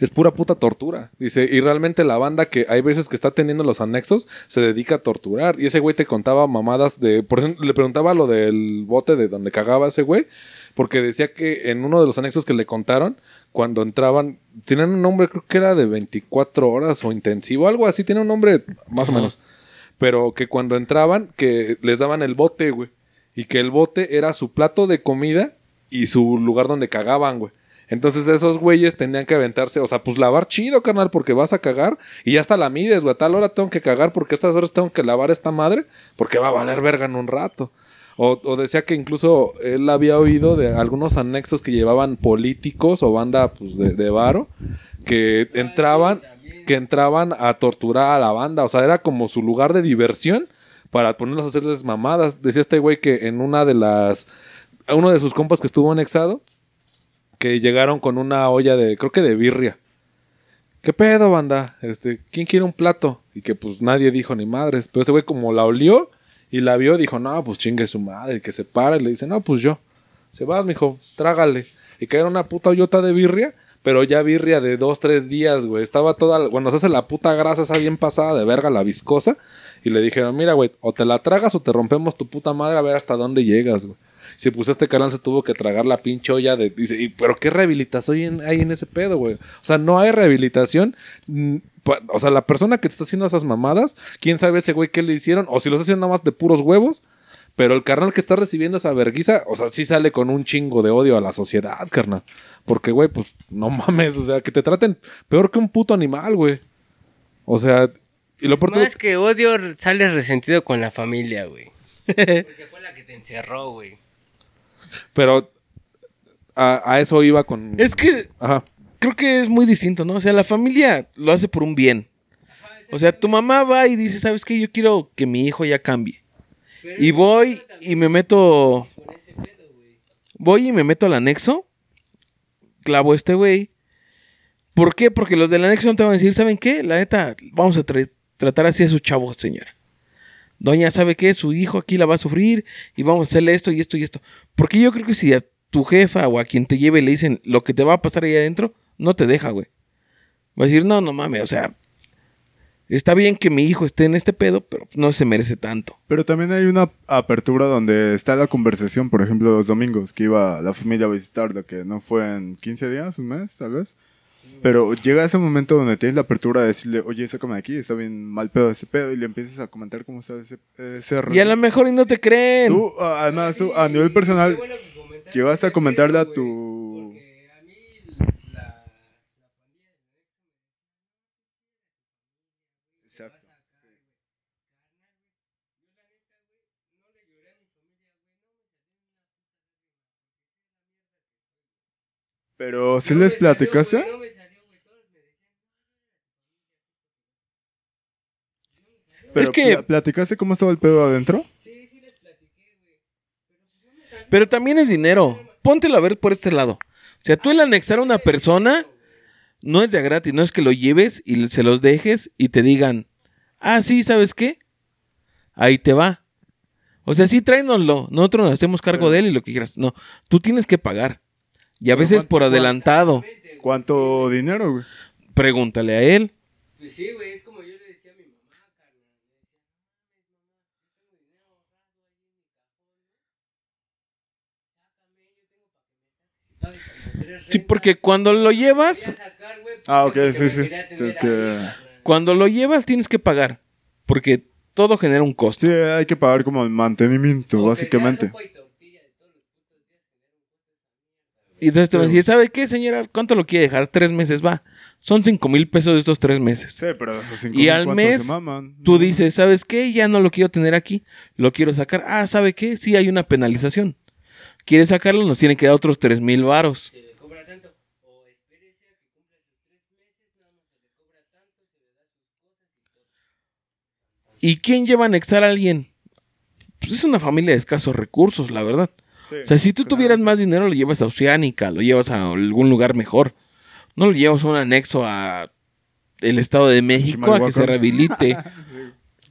es pura puta tortura. Dice, y realmente la banda que hay veces que está teniendo los anexos se dedica a torturar. Y ese güey te contaba mamadas de. Por ejemplo, le preguntaba lo del bote de donde cagaba ese güey. Porque decía que en uno de los anexos que le contaron, cuando entraban, tenían un nombre, creo que era de 24 horas o intensivo, algo así, tiene un nombre más o menos. Pero que cuando entraban, que les daban el bote, güey. Y que el bote era su plato de comida y su lugar donde cagaban, güey. Entonces esos güeyes tenían que aventarse, o sea, pues lavar chido, carnal, porque vas a cagar y ya hasta la mides, güey. A tal hora tengo que cagar porque a estas horas tengo que lavar esta madre porque va a valer verga en un rato. O, o decía que incluso él había oído de algunos anexos que llevaban políticos o banda pues de, de varo que entraban que entraban a torturar a la banda, o sea, era como su lugar de diversión para ponerlos a hacerles mamadas. Decía este güey que en una de las uno de sus compas que estuvo anexado que llegaron con una olla de creo que de birria. ¿Qué pedo, banda? Este, ¿quién quiere un plato? Y que pues nadie dijo ni madres, pero ese güey como la olió y la vio, dijo, "No, pues chingue su madre", que se para y le dice, "No, pues yo." Se vas, mijo, trágale. Y que era una puta hoyota de birria, pero ya birria de dos, tres días, güey. Estaba toda, bueno, se hace la puta grasa esa bien pasada de verga, la viscosa. Y le dijeron, mira, güey, o te la tragas o te rompemos tu puta madre a ver hasta dónde llegas, güey. Si pues este canal se tuvo que tragar la pinche olla de... Dice, "¿Y pero qué rehabilitación hay en, ese pedo, güey. O sea, no hay rehabilitación. O sea, la persona que te está haciendo esas mamadas, quién sabe ese güey qué le hicieron, o si los haciendo nada más de puros huevos. Pero el carnal que está recibiendo esa verguiza, o sea, sí sale con un chingo de odio a la sociedad, carnal. Porque, güey, pues no mames, o sea, que te traten peor que un puto animal, güey. O sea, y lo Más que odio, sales resentido con la familia, güey. Porque fue la que te encerró, güey. Pero a, a eso iba con. Es que Ajá. creo que es muy distinto, ¿no? O sea, la familia lo hace por un bien. O sea, tu mamá va y dice, ¿sabes qué? Yo quiero que mi hijo ya cambie. Y voy y me meto... Voy y me meto al anexo. Clavo a este güey. ¿Por qué? Porque los del anexo no te van a decir, ¿saben qué? La neta, vamos a tra- tratar así a su chavo, señora. Doña, ¿sabe qué? Su hijo aquí la va a sufrir y vamos a hacerle esto y esto y esto. Porque yo creo que si a tu jefa o a quien te lleve le dicen lo que te va a pasar ahí adentro, no te deja, güey. Va a decir, no, no mames, o sea, está bien que mi hijo esté en este pedo, pero no se merece tanto. Pero también hay una apertura donde está la conversación, por ejemplo, los domingos que iba la familia a visitarlo, que no fue en 15 días, un mes, tal vez. Pero llega ese momento donde tienes la apertura de decirle, oye, sácame de aquí, está bien mal pedo este pedo, y le empiezas a comentar cómo está ese, ese Y a lo mejor y no te creen. Tú, además, tú, a nivel personal, que vas a comentarle a tu... A mí la, Pero, ¿sí les platicaste? Pero, Es que- pla- ¿platicaste cómo estaba el pedo adentro? Pero también es dinero. Póntelo a ver por este lado. O sea, tú el anexar a una persona no es de gratis, no es que lo lleves y se los dejes y te digan, ah, sí, ¿sabes qué? Ahí te va. O sea, sí, tráenoslo. Nosotros nos hacemos cargo de él y lo que quieras. No, tú tienes que pagar. Y a veces ¿cuánto- por adelantado. ¿Cuánto dinero, güey? Pregúntale a él. Pues sí, güey, es como yo le decía a mi mamá, carnal. Sí, porque cuando lo llevas, Ah, ok, sí, sí. Tienes que... cuando lo llevas tienes que pagar. Porque todo genera un costo. Sí, hay que pagar como el mantenimiento, básicamente. Y entonces te van a decir, ¿sabe qué, señora? ¿Cuánto lo quiere dejar? Tres meses, va. Son cinco mil pesos de estos tres meses. Sí, pero esos cinco Y al ¿cuántos mes? Tú dices, ¿sabes qué? Ya no lo quiero tener aquí. Lo quiero sacar. Ah, ¿sabe qué? Sí, hay una penalización. ¿Quiere sacarlo? Nos tiene que dar otros tres mil varos. ¿Y quién lleva a anexar a alguien? Pues es una familia de escasos recursos, la verdad. Sí, O sea, si tú claro. tuvieras más dinero, lo llevas a Oceánica, lo llevas a algún lugar mejor. No lo llevas a un anexo a el Estado de México a que se rehabilite.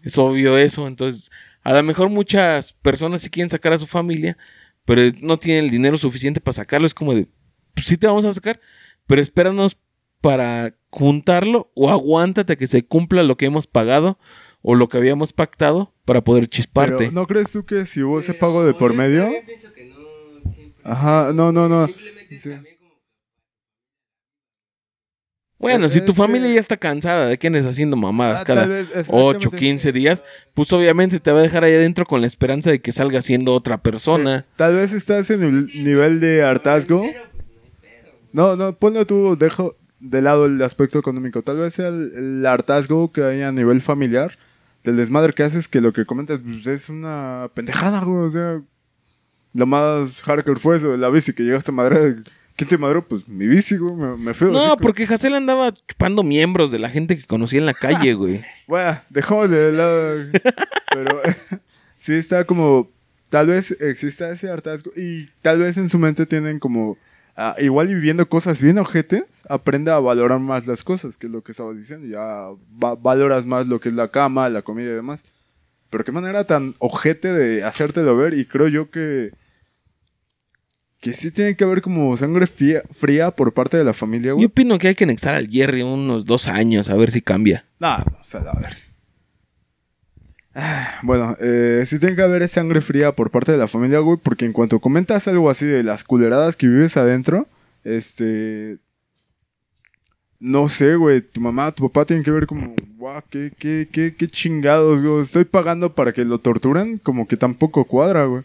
Es obvio eso. Entonces, a lo mejor muchas personas sí quieren sacar a su familia, pero no tienen el dinero suficiente para sacarlo. Es como de, pues sí te vamos a sacar, pero espéranos para juntarlo o aguántate a que se cumpla lo que hemos pagado o lo que habíamos pactado para poder chisparte. Pero, ¿no crees tú que si hubo ese pago de por medio? Ajá, no, no, no. Sí. Bueno, si tu familia ya está cansada de que andes haciendo mamadas Ah, cada tal vez, 8, exactamente. 15 días, pues obviamente te va a dejar ahí adentro con la esperanza de que salga siendo otra persona. Tal vez estás en el nivel de hartazgo. No, no, ponlo tú, dejo de lado el aspecto económico. Tal vez sea el, el hartazgo que hay a nivel familiar, del desmadre que haces, que lo que comentas pues, es una pendejada, güey. O sea, lo más hardcore fue eso, la bici que llegaste a madre. ¿Quién te madró? Pues mi bici, güey, me, me fui. No, porque Hassel andaba chupando miembros de la gente que conocía en la calle, güey. Bueno, dejamos de lado. Pero sí está como. Tal vez exista ese hartazgo. Y tal vez en su mente tienen como. Ah, igual y viviendo cosas bien ojetes, aprenda a valorar más las cosas, que es lo que estabas diciendo. Ya va- valoras más lo que es la cama, la comida y demás. Pero qué manera tan ojete de hacértelo ver. Y creo yo que. Que sí tiene que haber como sangre fría, fría por parte de la familia, Yo opino que hay que anexar al Jerry unos dos años a ver si cambia. No, o sea, a ver. Ah, Bueno, eh, sí tiene que haber sangre fría por parte de la familia, güey, porque en cuanto comentas algo así de las culeradas que vives adentro, este... No sé, güey, tu mamá, tu papá tienen que ver como, guau, qué, qué, qué, qué chingados, güey, estoy pagando para que lo torturen, como que tampoco cuadra, güey.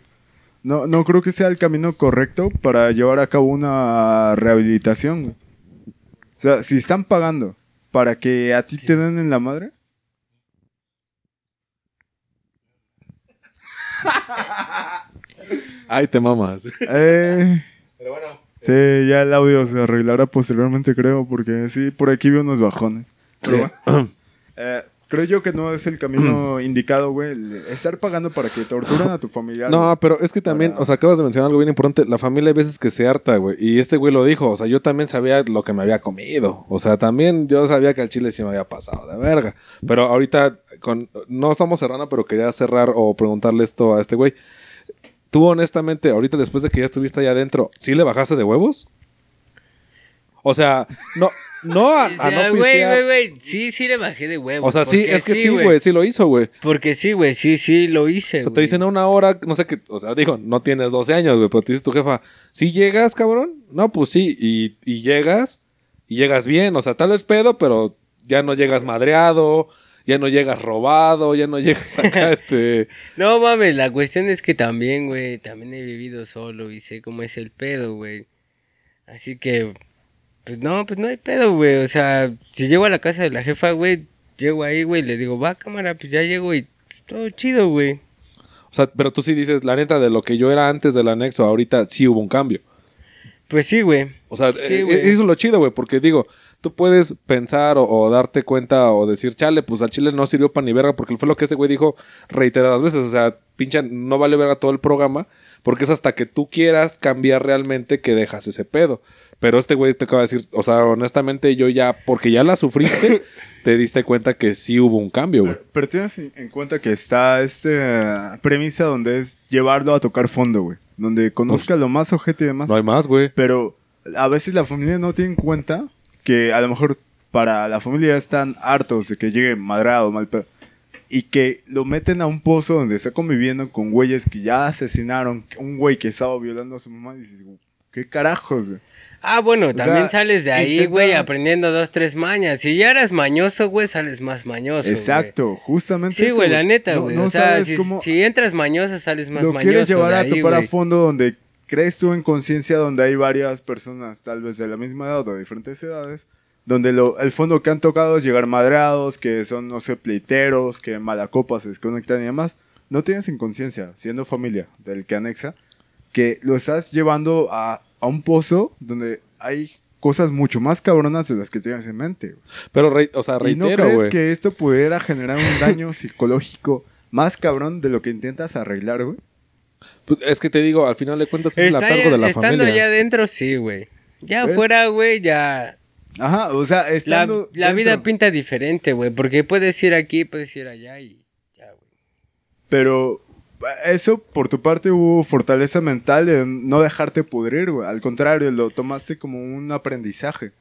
No, no creo que sea el camino correcto para llevar a cabo una rehabilitación, güey. O sea, si están pagando para que a ti te den en la madre. Ay, te mamas. Eh, Sí, ya el audio se arreglará posteriormente, creo, porque sí, por aquí veo unos bajones. Pero bueno, eh, creo yo que no es el camino indicado, güey. Estar pagando para que torturen a tu familiar. No, pero es que también, Para- o sea, acabas de mencionar algo bien importante. La familia hay veces que se harta, güey. Y este güey lo dijo. O sea, yo también sabía lo que me había comido. O sea, también yo sabía que al chile sí me había pasado de verga. Pero ahorita, con, no estamos cerrando, pero quería cerrar o preguntarle esto a este güey. Tú, honestamente, ahorita después de que ya estuviste allá adentro, ¿sí le bajaste de huevos? O sea, no, no a, a no güey, güey, güey. Sí, sí le bajé de huevos. O sea, sí, es que sí, güey, sí lo hizo, güey. Porque sí, güey, sí, sí lo hice. O sea, te dicen a una hora, no sé qué, o sea, digo, no tienes 12 años, güey, pero te dice tu jefa, ¿sí llegas, cabrón? No, pues sí, y, y llegas, y llegas bien, o sea, tal vez pedo, pero ya no llegas madreado, ya no llegas robado, ya no llegas acá, este... No mames, la cuestión es que también, güey, también he vivido solo y sé cómo es el pedo, güey. Así que, pues no, pues no hay pedo, güey. O sea, si llego a la casa de la jefa, güey, llego ahí, güey, le digo, va cámara, pues ya llego y todo chido, güey. O sea, pero tú sí dices, la neta, de lo que yo era antes del anexo, ahorita sí hubo un cambio. Pues sí, güey. O sea, Sí, eh, güey. eso es lo chido, güey, porque digo, tú puedes pensar o, o darte cuenta o decir, chale, pues al chile no sirvió para ni verga, porque fue lo que ese güey dijo reiteradas veces. O sea, pincha, no vale verga todo el programa, porque es hasta que tú quieras cambiar realmente que dejas ese pedo. Pero este güey te acaba de decir, o sea, honestamente, yo ya, porque ya la sufriste, te diste cuenta que sí hubo un cambio, güey. Pero, pero tienes en en cuenta que está esta premisa donde es llevarlo a tocar fondo, güey. Donde conozca lo más ojete y demás. No hay más, güey. Pero a veces la familia no tiene en cuenta que a lo mejor para la familia están hartos de que llegue madrado, mal pedo. Y que lo meten a un pozo donde está conviviendo con güeyes que ya asesinaron. Un güey que estaba violando a su mamá. Y dices, ¿Qué carajos, güey? Ah, bueno, también sea, sales de ahí, intentas- güey, aprendiendo dos, tres mañas. Si ya eras mañoso, güey, sales más mañoso. Exacto, justamente Sí, güey, la neta, güey. no o sea, si, cómo si entras mañoso, sales más lo mañoso. quieres llevar a ahí, topar a güey. fondo donde crees tú en conciencia donde hay varias personas, tal vez de la misma edad o de diferentes edades, donde lo, el fondo que han tocado es llegar madreados, que son, no sé, pleiteros, que malacopas se desconectan y demás. No tienes en conciencia, siendo familia del que anexa, que lo estás llevando a, a un pozo donde hay cosas mucho más cabronas de las que tienes en mente. güey. Pero, re- o sea, ¿Y no reitero, crees que esto pudiera generar un daño psicológico más cabrón de lo que intentas arreglar, güey? Pues, Es que te digo, al final de cuentas es el atargo de la estando familia. allá adentro, sí, güey. Ya ¿Ves? afuera, güey, ya. Ajá, o sea, La, estando la vida dentro. pinta diferente, güey. Porque puedes ir aquí, puedes ir allá y. Ya, güey. Pero eso por tu parte hubo fortaleza mental de no dejarte pudrir, güey. Al contrario, lo tomaste como un aprendizaje.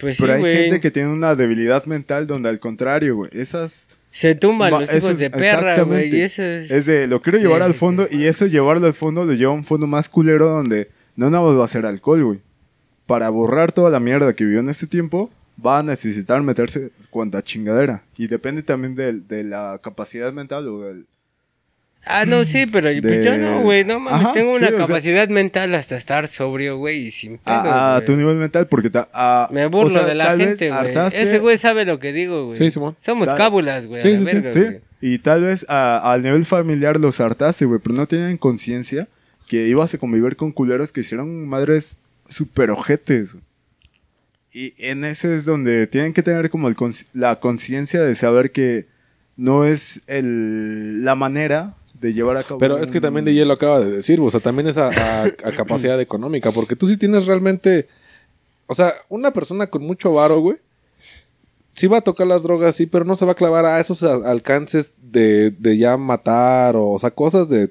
Pues sí, Pero hay gente que tiene una debilidad mental donde al contrario, güey. Esas Se tumban los hijos es- de perra, güey. es. es de lo quiero llevar Sí, al fondo sí. y eso llevarlo al fondo lo lleva a un fondo más culero donde no nada más va a ser alcohol, güey. Para borrar toda la mierda que vivió en este tiempo, va a necesitar meterse cuanta chingadera. Y depende también del- de, la capacidad mental o del... Ah, no, sí, pero De- pues yo no, güey. No mames. Ajá, tengo sí, una sea- capacidad mental hasta estar sobrio, güey. Y sin pedo. a, a güey. tu nivel mental porque... ta- a- Me burlo o sea, de la gente, güey. hartaste- Ese güey sabe lo que digo, güey. Sí, Simón. Somos Tal- cábulas, güey. Sí, a la sí, sí, verga, Sí, y tal vez a- al nivel familiar los hartaste, güey, pero no tienen conciencia que ibas a convivir con culeros que hicieron madres super ojetes. Y en ese es donde tienen que tener como el consci- la conciencia de saber que no es el, la manera de llevar a cabo. Pero es que también DJ lo acaba de decir, o sea, también es a, capacidad económica, porque tú sí tienes realmente, o sea, una persona con mucho varo, güey, sí va a tocar las drogas, sí, pero no se va a clavar a esos alcances de, de ya matar, o, o sea, cosas de...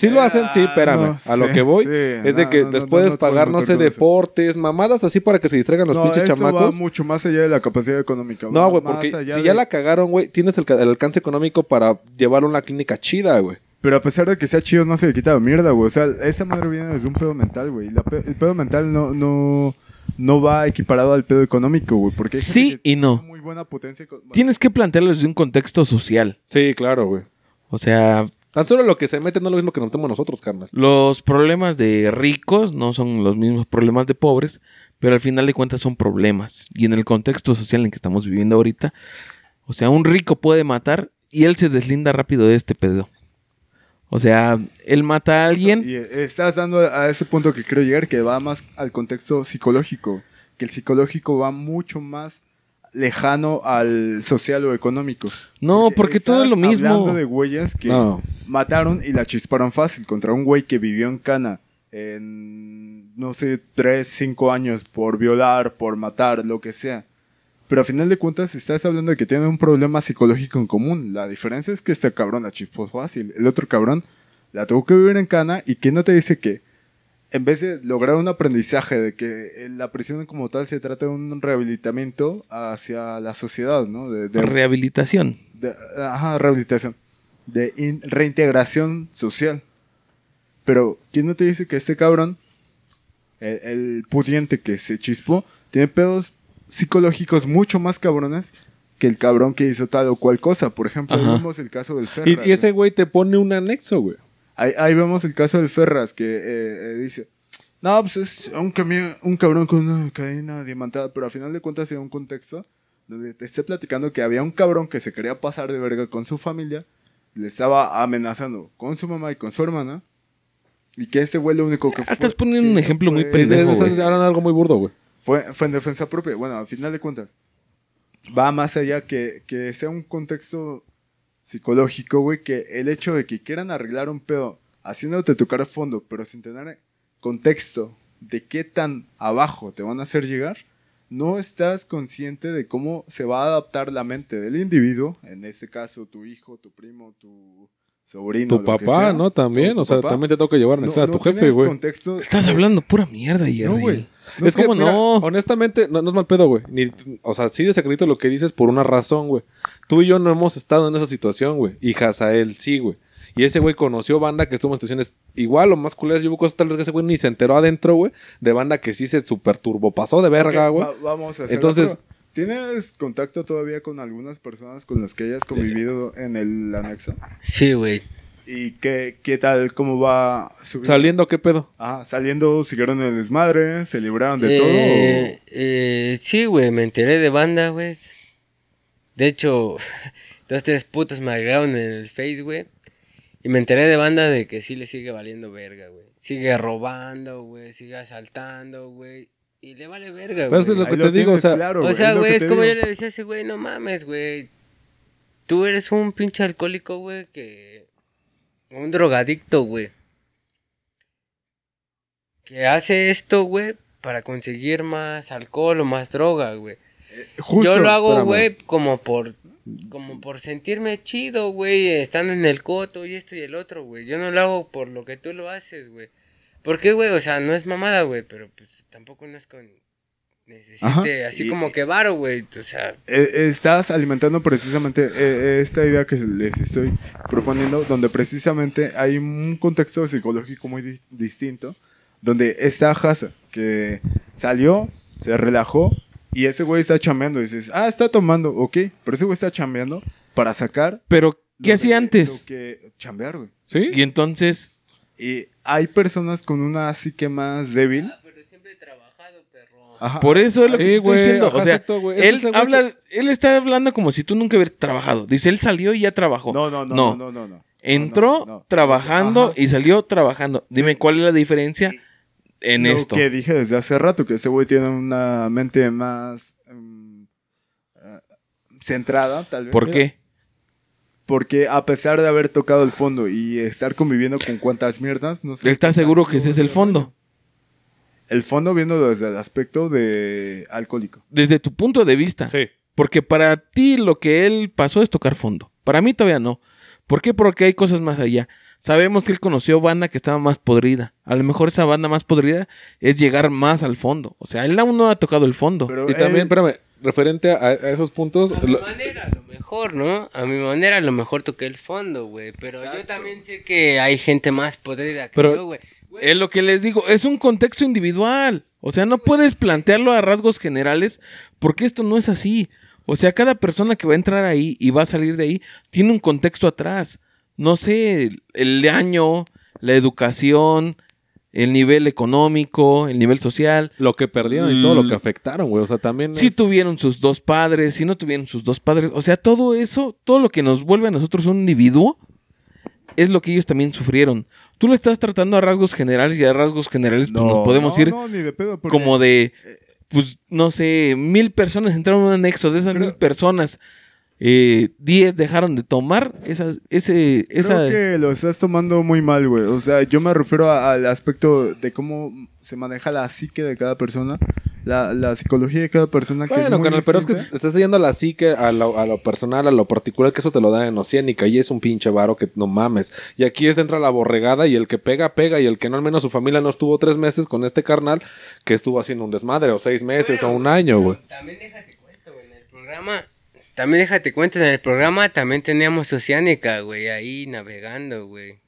Sí lo hacen, sí, Ah, espérame. no, a lo sí, que voy sí, es de no, que no, les no, puedes pagar, no sé, deportes, mamadas así para que se distraigan los no, pinches esto va chamacos. mucho más allá de la capacidad económica. No, va güey, porque si de- ya la cagaron, güey, tienes el, ca- el alcance económico para llevar a una clínica chida, güey. Pero a pesar de que sea chido, no se le quita la mierda, güey. O sea, esa madre viene desde un pedo mental, güey. Y la pe- el pedo mental no, no, no va equiparado al pedo económico, güey. Porque hay Sí y no. Muy buena potencia. bueno, Tienes que plantearlo desde un contexto social. Sí, claro, güey. O sea, Tan solo lo que se mete no es lo mismo que nos metemos nosotros, carnal. los problemas de ricos no son los mismos problemas de pobres, pero al final de cuentas son problemas. Y en el contexto social en que estamos viviendo ahorita, o sea, un rico puede matar y él se deslinda rápido de este pedo. O sea, él mata a alguien. Y estás dando a ese punto que quiero llegar, que va más al contexto psicológico. Que el psicológico va mucho más lejano al social o económico. No, porque todo es lo mismo. hablando de güeyes que No. mataron y la chisparon fácil contra un güey que vivió en Cana en, no sé, 3, 5 años por violar, por matar, lo que sea. Pero a final de cuentas estás hablando de que tienen un problema psicológico en común. La diferencia es que este cabrón la chispó fácil. El otro cabrón la tuvo que vivir en Cana y que no te dice que en vez de lograr un aprendizaje de que la prisión como tal se trata de un rehabilitamiento hacia la sociedad, ¿no? De, de- Rehabilitación. de- ajá, rehabilitación, de in- reintegración social. Pero, ¿quién no te dice que este cabrón, el, el pudiente que se chispó, tiene pedos psicológicos mucho más cabrones que el cabrón que hizo tal o cual cosa? Por ejemplo, Ajá. vemos el caso del Y, Ferraz. y ese güey te pone un anexo, güey. Ahí, ahí vemos el caso del Ferraz que eh, eh, dice, no, pues es un, cami- un cabrón con una cadena diamantada, pero al final de cuentas en un contexto donde te esté platicando que había un cabrón que se quería pasar de verga con su familia, le estaba amenazando con su mamá y con su hermana, y que este güey lo único que Ah, estás poniendo un ejemplo muy fue- sí, Pendejo, estás de algo muy burdo, güey. fue, fue en defensa propia. Bueno, al final de cuentas, va más allá que, que sea un contexto psicológico, güey, que el hecho de que quieran arreglar un pedo haciéndote tocar a fondo, pero sin tener contexto de qué tan abajo te van a hacer llegar, no estás consciente de cómo se va a adaptar la mente del individuo, en este caso tu hijo, tu primo, tu sobrino. Tu lo que papá, sea, ¿no? También, o sea, papá. también te toca llevar a No- a no tu jefe, güey. Estás hablando pura mierda, Jerry. No, güey. No, es que, ¿cómo mira, no? honestamente, no, no es mal pedo, güey. Ni- O sea, sí desacredito lo que dices por una razón, güey. Tú y yo no hemos estado en esa situación, güey. Y Hazael sí, güey. Y ese güey conoció banda que estuvo en situaciones igual o más culeras. Yo hubo cosas tal vez que ese güey ni se enteró adentro, güey. De banda que sí se super turbo pasó de verga, güey. va- vamos a hacer Entonces-. ¿Tienes contacto todavía con algunas personas con las que hayas convivido en el anexo? Sí, güey. ¿Y qué, qué tal? ¿Cómo va su vida? Saliendo, ¿qué pedo? Ah, saliendo, siguieron el desmadre, se libraron de Eh, eh, sí, güey, me enteré de banda, güey. De hecho, dos, tres putos me agregaron en el Face, güey. Y me enteré de banda de que sí le sigue valiendo verga, güey. Sigue robando, güey. Sigue asaltando, güey. Y le vale verga, Pero es que güey. lo todo. que Ahí te lo digo, o sea, claro, O sea, güey, es como digo. yo le decía a ese güey, no mames, güey. Tú eres un pinche alcohólico, güey, que... Un drogadicto, güey. Que hace esto, güey, para conseguir más alcohol o más droga, güey. Justo, Yo lo hago, güey, como por... Como por sentirme chido, güey, estando en el coto y esto y el otro, güey. Yo no lo hago por lo que tú lo haces, güey. ¿Por qué, güey? O sea, no es mamada, güey, pero pues tampoco no es con... Necesite, Ajá, así y- como que varo, güey. O sea, Eh, estás alimentando precisamente eh, esta idea que les estoy proponiendo, donde precisamente hay un contexto psicológico muy di- distinto, donde está Hasa, que salió, se relajó, y ese güey está chambeando, y dices, ah, está tomando, ok, pero ese güey está chambeando para sacar... Pero, ¿qué hacía antes? lo que- chambear, güey. ¿Sí? Y entonces, Y hay personas con una psique más débil. pero siempre he trabajado, perro. Ajá. por eso es lo que te estoy diciendo. ajá, o sea, él está hablando como si tú nunca hubieras trabajado. Dice, él salió y ya trabajó. No, no, no, No. no, no, no, no. Entró No, no, no. trabajando Ajá. y salió trabajando. Dime cuál es la diferencia en lo esto. que dije desde hace rato, que ese güey tiene una mente más em, eh, centrada, tal vez. ¿Por qué? Porque a pesar de haber tocado el fondo y estar conviviendo con cuantas mierdas, no sé. Él está seguro que ese es el fondo. El fondo viéndolo desde el aspecto de alcohólico. Desde tu punto de vista. Sí. Porque para ti lo que él pasó es tocar fondo. Para mí todavía no. ¿Por qué? Porque hay cosas más allá. Sabemos que él conoció banda que estaba más podrida. A lo mejor esa banda más podrida es llegar más al fondo. O sea, él aún no ha tocado el fondo. Pero Y también, espérame, referente a, a esos puntos, A mi lo- manera, a lo mejor, ¿no? A mi manera, a lo mejor toqué el fondo, güey. Pero yo también sé que hay gente más podrida que Pero- yo, güey. Es lo que les digo, es un contexto individual. O sea, no puedes plantearlo a rasgos generales porque esto no es así. O sea, cada persona que va a entrar ahí y va a salir de ahí tiene un contexto atrás. No sé, el- el año, la educación, el nivel económico, el nivel social. lo que perdieron y todo lo que afectaron, güey. O sea, también. Si es- tuvieron sus dos padres, si no tuvieron sus dos padres. O sea, todo eso, todo lo que nos vuelve a nosotros un individuo, es lo que ellos también sufrieron. Tú lo estás tratando a rasgos generales y a rasgos generales pues, nos podemos no, ir no, ni de pedo, porque- como de, pues, no sé, mil personas entraron en un anexo. De esas Creo- mil personas, eh, diez dejaron de tomar esas, ese, esa... Creo que lo estás tomando muy mal, güey. O sea, yo me refiero a- al aspecto de cómo se maneja la psique de cada persona, la, la psicología de cada persona. Que es Bueno, muy carnal, pero es que estás yendo a la psique, a lo, a lo personal, a lo particular, que eso te lo da en Oceánica y es un pinche varo que no mames. Y aquí es entra la borregada y el que pega, pega y el que no, al menos su familia no estuvo tres meses con este carnal que estuvo haciendo un desmadre o seis meses Bueno, o un año, güey. También déjate cuento, güey. En el programa, también déjate cuento, en el programa también teníamos Oceánica, güey, ahí navegando, güey.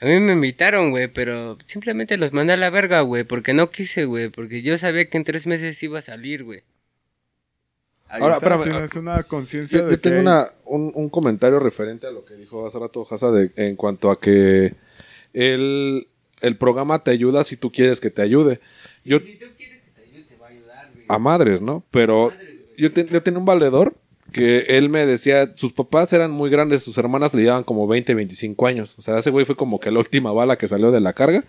A mí me invitaron, güey, pero simplemente los mandé a la verga, güey, porque no quise, güey, porque yo sabía que en tres meses iba a salir, güey. Ahí Ahora, está, espérame, tienes una conciencia Yo, de yo tengo que una, un, un comentario referente a lo que dijo hace rato Hasa de, en cuanto a que el, el programa te ayuda si tú quieres que te ayude. Yo, Si tú quieres que te ayude, te va a ayudar, güey. a madres, ¿no? Pero yo, te- yo tenía un valedor que él me decía, sus papás eran muy grandes, sus hermanas le llevaban como 20, 25 años. O sea, ese güey fue como que la última bala que salió de la carga.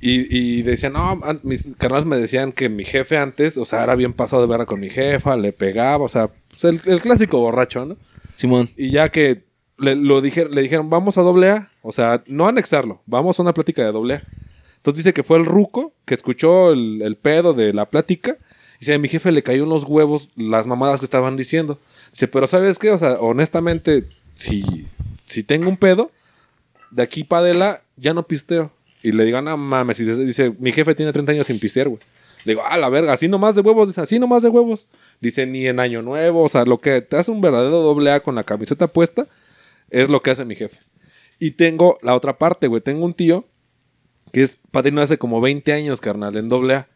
Y, y decían, no, mis carnales me decían que mi jefe antes, o sea, era bien pasado de verla con mi jefa, le pegaba, o sea, pues, el, el clásico borracho, ¿no? Simón. Y ya que le, lo dije, le dijeron, vamos a doble A. O sea, no anexarlo, vamos a una plática de doble A. Entonces dice que fue el ruco que escuchó el, el pedo de la plática. Dice, a mi jefe le cayó en los huevos las mamadas que estaban diciendo. Dice, pero ¿sabes qué? O sea, honestamente, si, si tengo un pedo, de aquí para adelante ya no pisteo. Y le digo, no mames. Dice, mi jefe tiene 30 años sin pistear, güey. Le digo, ah, la verga, así nomás de huevos. Dice, así nomás de huevos. Dice, ni en año nuevo. O sea, lo que te hace un verdadero doble A con la camiseta puesta es lo que hace mi jefe. Y tengo la otra parte, güey. Tengo un tío que es padrino hace como 20 años, carnal, en doble A.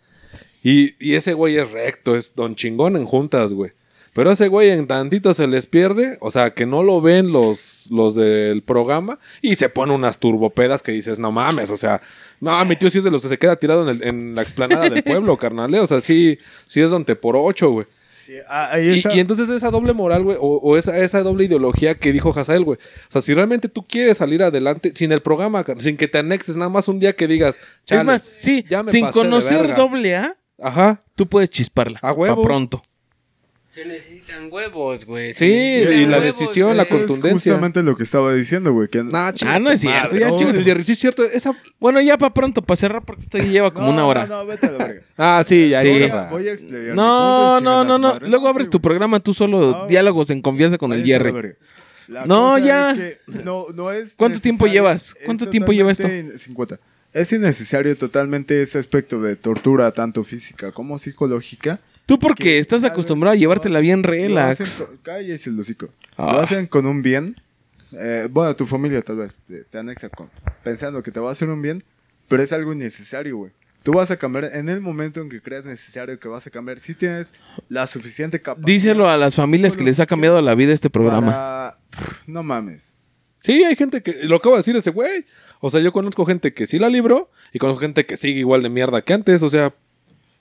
Y, y ese güey es recto, es don chingón en juntas, güey. Pero ese güey en tantito se les pierde, o sea, que no lo ven los, los del programa y se pone unas turbopedas que dices, no mames, o sea, no, mi tío sí es de los que se queda tirado en, el- en la explanada del pueblo, carnal, ¿eh? o sea, sí, sí es donde por ocho, güey. Y, ah, ahí Y, está- y entonces esa doble moral, güey, o, o esa, esa doble ideología que dijo Hazael, güey. O sea, si realmente tú quieres salir adelante sin el programa, sin que te anexes nada más un día que digas, chale, es más, sí, ya me sin pasé de conocer verga. doble A, Ajá. tú puedes chisparla. A huevo. Pa' pronto. Se necesitan huevos, güey. Sí, y la huevos, decisión, la Eso es contundencia. justamente lo que estaba diciendo, güey. Que chinga Ah, no es cierto, madre. ya, No, el Jerry, sí es cierto. Esa... Bueno, ya para pronto, para cerrar, porque esto ya lleva como No, una hora. No, no, vete a la verga. Ah, sí, ya, Sí. ya Voy cerra. a, voy a explicar No, no, no, no. madre. Luego No, abres tu programa tú solo, No. diálogos en confianza con el Jerry. No, ya. es que no, no es ¿Cuánto tiempo llevas? ¿Cuánto tiempo lleva esto? totalmente in- 50. Es innecesario totalmente ese aspecto de tortura, tanto física como psicológica. Tú porque que estás acostumbrado a llevártela bien relax. Cállese el hocico. Ah. Lo hacen con un bien. Eh, bueno, tu familia tal vez te, te anexa con pensando que te va a hacer un bien, pero es algo innecesario, güey. Tú vas a cambiar en el momento en que creas necesario que vas a cambiar. Si tienes la suficiente capacidad. Díselo a las familias que les ha cambiado la vida este programa. para- No mames. Sí, hay gente que. Lo acaba de decir ese güey. O sea, yo conozco gente que sí la libró y conozco gente que sigue igual de mierda que antes. O sea,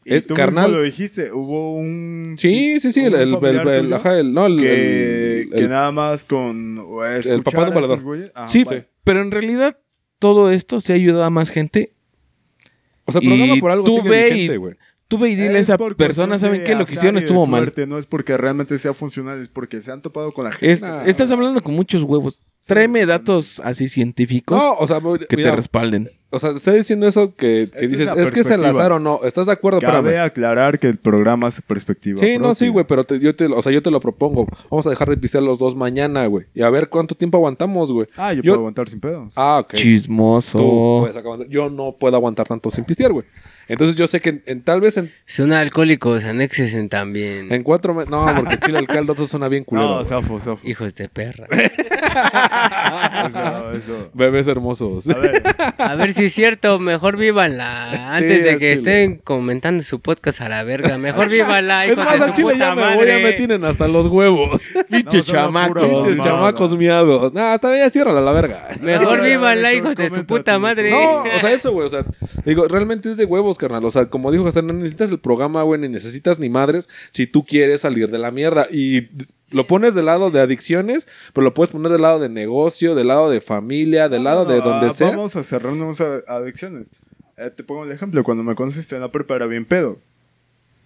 Y Es tú carnal. mismo lo dijiste, hubo un... sí, sí, sí. El, el, el- el- ajá, el- no, el, que, el- que el- nada más con escuchar papá de un a valedor. esos güeyes- Ajá, sí, vale. pero en realidad todo esto se ha ayudado a más gente. O sea, el programa y por algo tú sigue ve vigente, y- güey. Tú ve y dile a Es esa por persona, ¿saben qué? Lo que hicieron estuvo mal. No es porque realmente sea funcional, es porque se han topado con la gente. Es- estás hablando con muchos huevos. Tráeme datos así científicos No, o sea, voy- que mira, te respalden. O sea, está diciendo eso que, que es dices, es, que es el perspectiva. azar o no. ¿Estás de acuerdo? Cabe Espérame. aclarar que el programa es perspectiva. Sí, no, sí, güey, pero te- yo te, o sea, yo te lo propongo. Vamos a dejar de pistear los dos mañana, güey. Y a ver cuánto tiempo aguantamos, güey. Ah, yo, Yo- puedo aguantar sin pedos. Ah, ok. Chismoso. Tú puedes aguantar. Yo no puedo aguantar tanto sin pistear, güey. Entonces yo sé que en, en- tal vez en, Son alcohólicos, anéxesen también. en cuatro meses... No, porque chile al caldo todo suena bien culero. no, zafo, zafo. Hijos de perra. Eso, eso. Bebés hermosos. A ver, A ver si es cierto, mejor vívanla. Antes Sí, de que chile. estén comentando su podcast a la verga. Mejor vívanla, es hijos más, de su chile puta ya me voy, ya me tienen hasta los huevos. Pinches la chamacos. Pinches chamacos miados. Nah, todavía ciérrala a la verga. Mejor No, vívanla, no, hijos de su puta madre. No, o sea, eso, güey. O sea, digo, realmente es de huevos, carnal. O sea, como dijo Hassan, no necesitas el programa, güey, ni necesitas ni madres si tú quieres salir de la mierda. Y lo pones del lado de adicciones, pero lo puedes poner del lado de negocio, del lado de familia, del lado de donde ah, sea. Vamos a cerrarnos a adicciones. Eh, te pongo el ejemplo. Cuando me conociste en la prepa era bien pedo.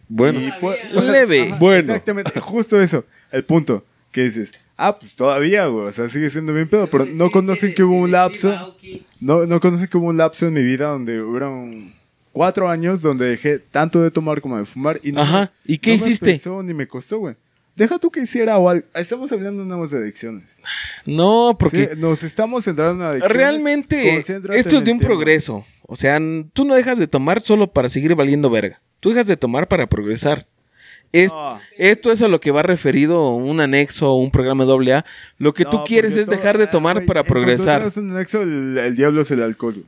Bueno, Y pu- Leve. Ajá, Bueno. Exactamente, justo eso. El punto. Que dices, ah, pues todavía, güey. O sea, sigue siendo bien pedo. Pero no conocen que hubo un lapso. No, no conocen que hubo un lapso en mi vida donde hubieron cuatro años donde dejé tanto de tomar como de fumar. Y no, Ajá, ¿y qué no hiciste? Me pesó ni me costó, güey. Deja tú que hiciera o algo. Estamos hablando nada más de adicciones. No, porque Sí, nos estamos centrando en adicciones. realmente esto es de un tema. progreso. O sea, tú no dejas de tomar solo para seguir valiendo verga. Tú dejas de tomar para progresar. Es- No. Esto es a lo que va referido un anexo o un programa doble A. Lo que tú quieres es dejar de ah, tomar para progresar. un nexo, el, el diablo es el alcohol.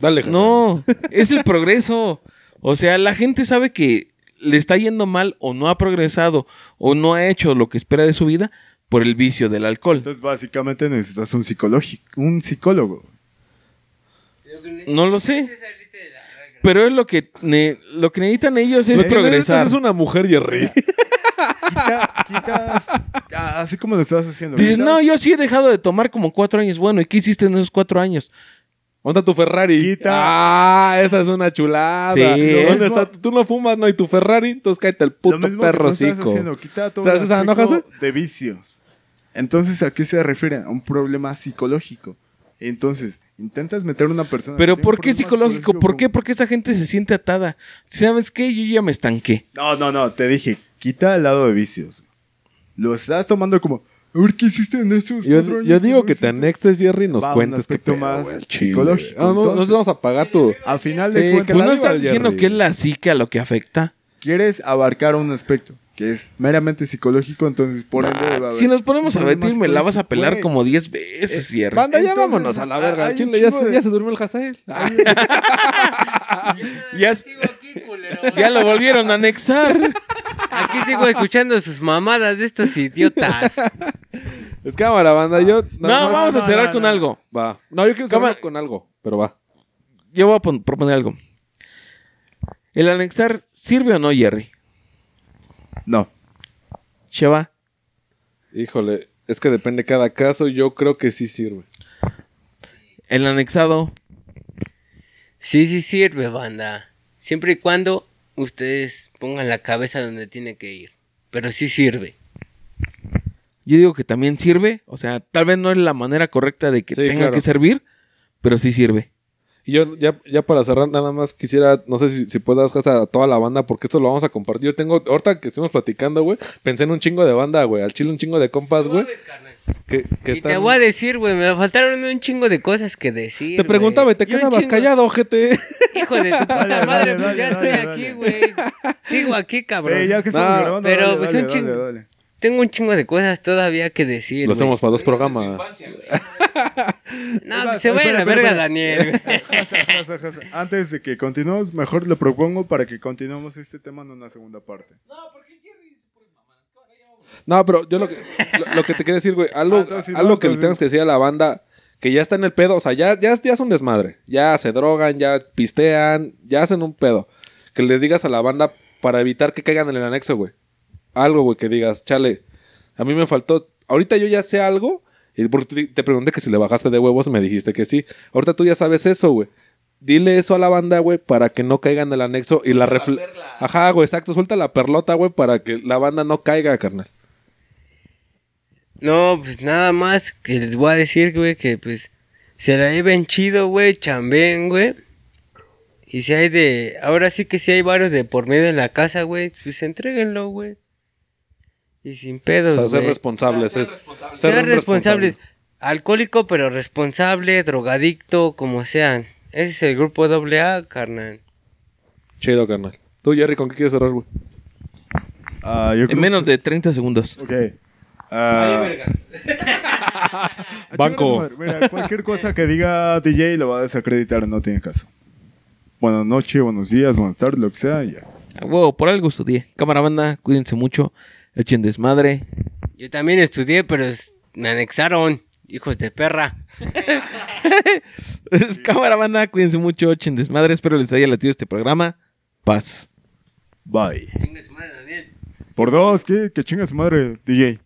Dale. No, es el progreso. O sea, la gente sabe que le está yendo mal o no ha progresado o no ha hecho lo que espera de su vida por el vicio del alcohol. Entonces, básicamente necesitas un psicológico, un psicólogo. No lo sé. Pero es lo que, ne- lo que necesitan ellos es Lo que necesitas progresar. es una mujer, Jerry. Quita, quitas, así como lo estás haciendo. Dices, no, yo sí he dejado de tomar como cuatro años. Bueno, ¿y qué hiciste en esos cuatro años? ¿Dónde está tu Ferrari? Quita. Ah, esa es una chulada. Sí. ¿Dónde Lo está? Tú no fumas, no, y tu Ferrari, entonces cállate el Lo puto mismo perro que tú estás haciendo, quita de vicios. Entonces, ¿a qué se refiere? A un problema psicológico. Entonces, intentas meter a una persona... Pero ¿por qué psicológico? ¿Por como- qué? Porque esa gente se siente atada. ¿Sabes qué? Yo ya me estanqué. No, no, no, te dije, quita el lado de vicios. Lo estás tomando como, ver, ¿qué hiciste en estos Yo, cuatro años yo digo no que te hiciste?" anexes, Jerry, y nos Va, un cuentes qué aspecto pedo, más psicológico, Ah, no, entonces. nos vamos a pagar tu... Al final Sí, de que cuentas, no estás diciendo que es la psique a lo que afecta. quieres abarcar un aspecto. que es meramente psicológico, entonces por ende va a haber Si nos ponemos a problemas debatir, me la vas a pelar güey. como 10 veces, Jerry. Banda, ya Entonces, vámonos a la verga. hay al un Chile, ya, chingo se- de- ya se durmió el Hazael. Ya, ya lo volvieron a anexar. Aquí sigo escuchando sus mamadas de estos idiotas. Es cámara, banda. Yo. No, vamos a cerrar no, con no. algo. Va. No, yo quiero cerrar con algo, pero va. Yo voy a pon- proponer algo. ¿El anexar sirve o no, Jerry? No. Cheva. Híjole, es que depende cada caso. Yo creo que sí sirve. El anexado. Sí, sí sirve, banda. Siempre y cuando ustedes pongan la cabeza donde tiene que ir. Pero sí sirve. Yo digo que también sirve. O sea, tal vez no es la manera correcta de que Sí, tenga claro. que servir, pero sí sirve. Y yo ya, ya para cerrar, nada más quisiera, no sé si, si puedas gastar a toda la banda, porque esto lo vamos a compartir. Yo tengo, ahorita que estuvimos platicando, güey, pensé en un chingo de banda, güey. Al chile un chingo de compas, güey. Que, que Y están... te voy a decir, güey, me faltaron un chingo de cosas que decir. Te preguntaba, ¿y te quedabas chingo- callado, ojete? Hijo de tu puta Dale, madre, dale, pues ya dale, estoy dale, aquí, dale. güey. Sigo aquí, cabrón. Sí, ya que estamos No, grabando, pero, dale, pues, dale, un chingo- dale, dale. Tengo un chingo de cosas todavía que decir. Lo hacemos para dos programas. No, que se vaya a la verga, espera, Daniel. Antes de que continuemos, mejor le propongo para que continuemos este tema en una segunda parte. No, pero yo lo que, lo, lo que te quiero decir, güey, algo, Ah, no, algo que le tengas que decir a la banda que ya está en el pedo, o sea, ya, ya, ya es un desmadre. Ya se drogan, ya pistean, ya hacen un pedo. Que le digas a la banda para evitar que caigan en el anexo, güey. Algo, güey, que digas, chale, a mí me faltó. Ahorita yo ya sé algo, y porque te, pregunté que si le bajaste de huevos, me dijiste que sí. Ahorita tú ya sabes eso, güey. Dile eso a la banda, güey, para que no caigan en el anexo y la refle... Ajá, güey, exacto. Suelta la perlota, güey, para que la banda no caiga, carnal. No, pues nada más que les voy a decir, güey, que pues se la lleven chido, güey, chambén, güey. Y si hay de, ahora sí que si hay varios de por medio en la casa, güey, pues entréguenlo, güey. Y sin O pedos, sea, ser responsables es... Ser responsables. responsable. Alcohólico, pero responsable, drogadicto, como sean. Ese es el grupo doble A, carnal. Chido, carnal. Tú, Jerry, ¿con qué quieres cerrar, güey? Ah, En menos que- de 30 segundos. Ok. Ah, Banco. Mira, cualquier cosa que diga DJ lo va a desacreditar, no tiene caso. Buenas noches, buenos días, buenas tardes, lo que sea, y ya. Huevo, por algo estudié. Cámara banda, cuídense mucho. Echen desmadre. Yo también estudié, pero es- me anexaron. Hijos de perra. Cámara banda, cuídense mucho. Echen desmadre. Espero les haya latido este programa. Paz. Bye. Chinga su madre, Daniel. Por dos, ¿qué? Que chinga su madre, DJ.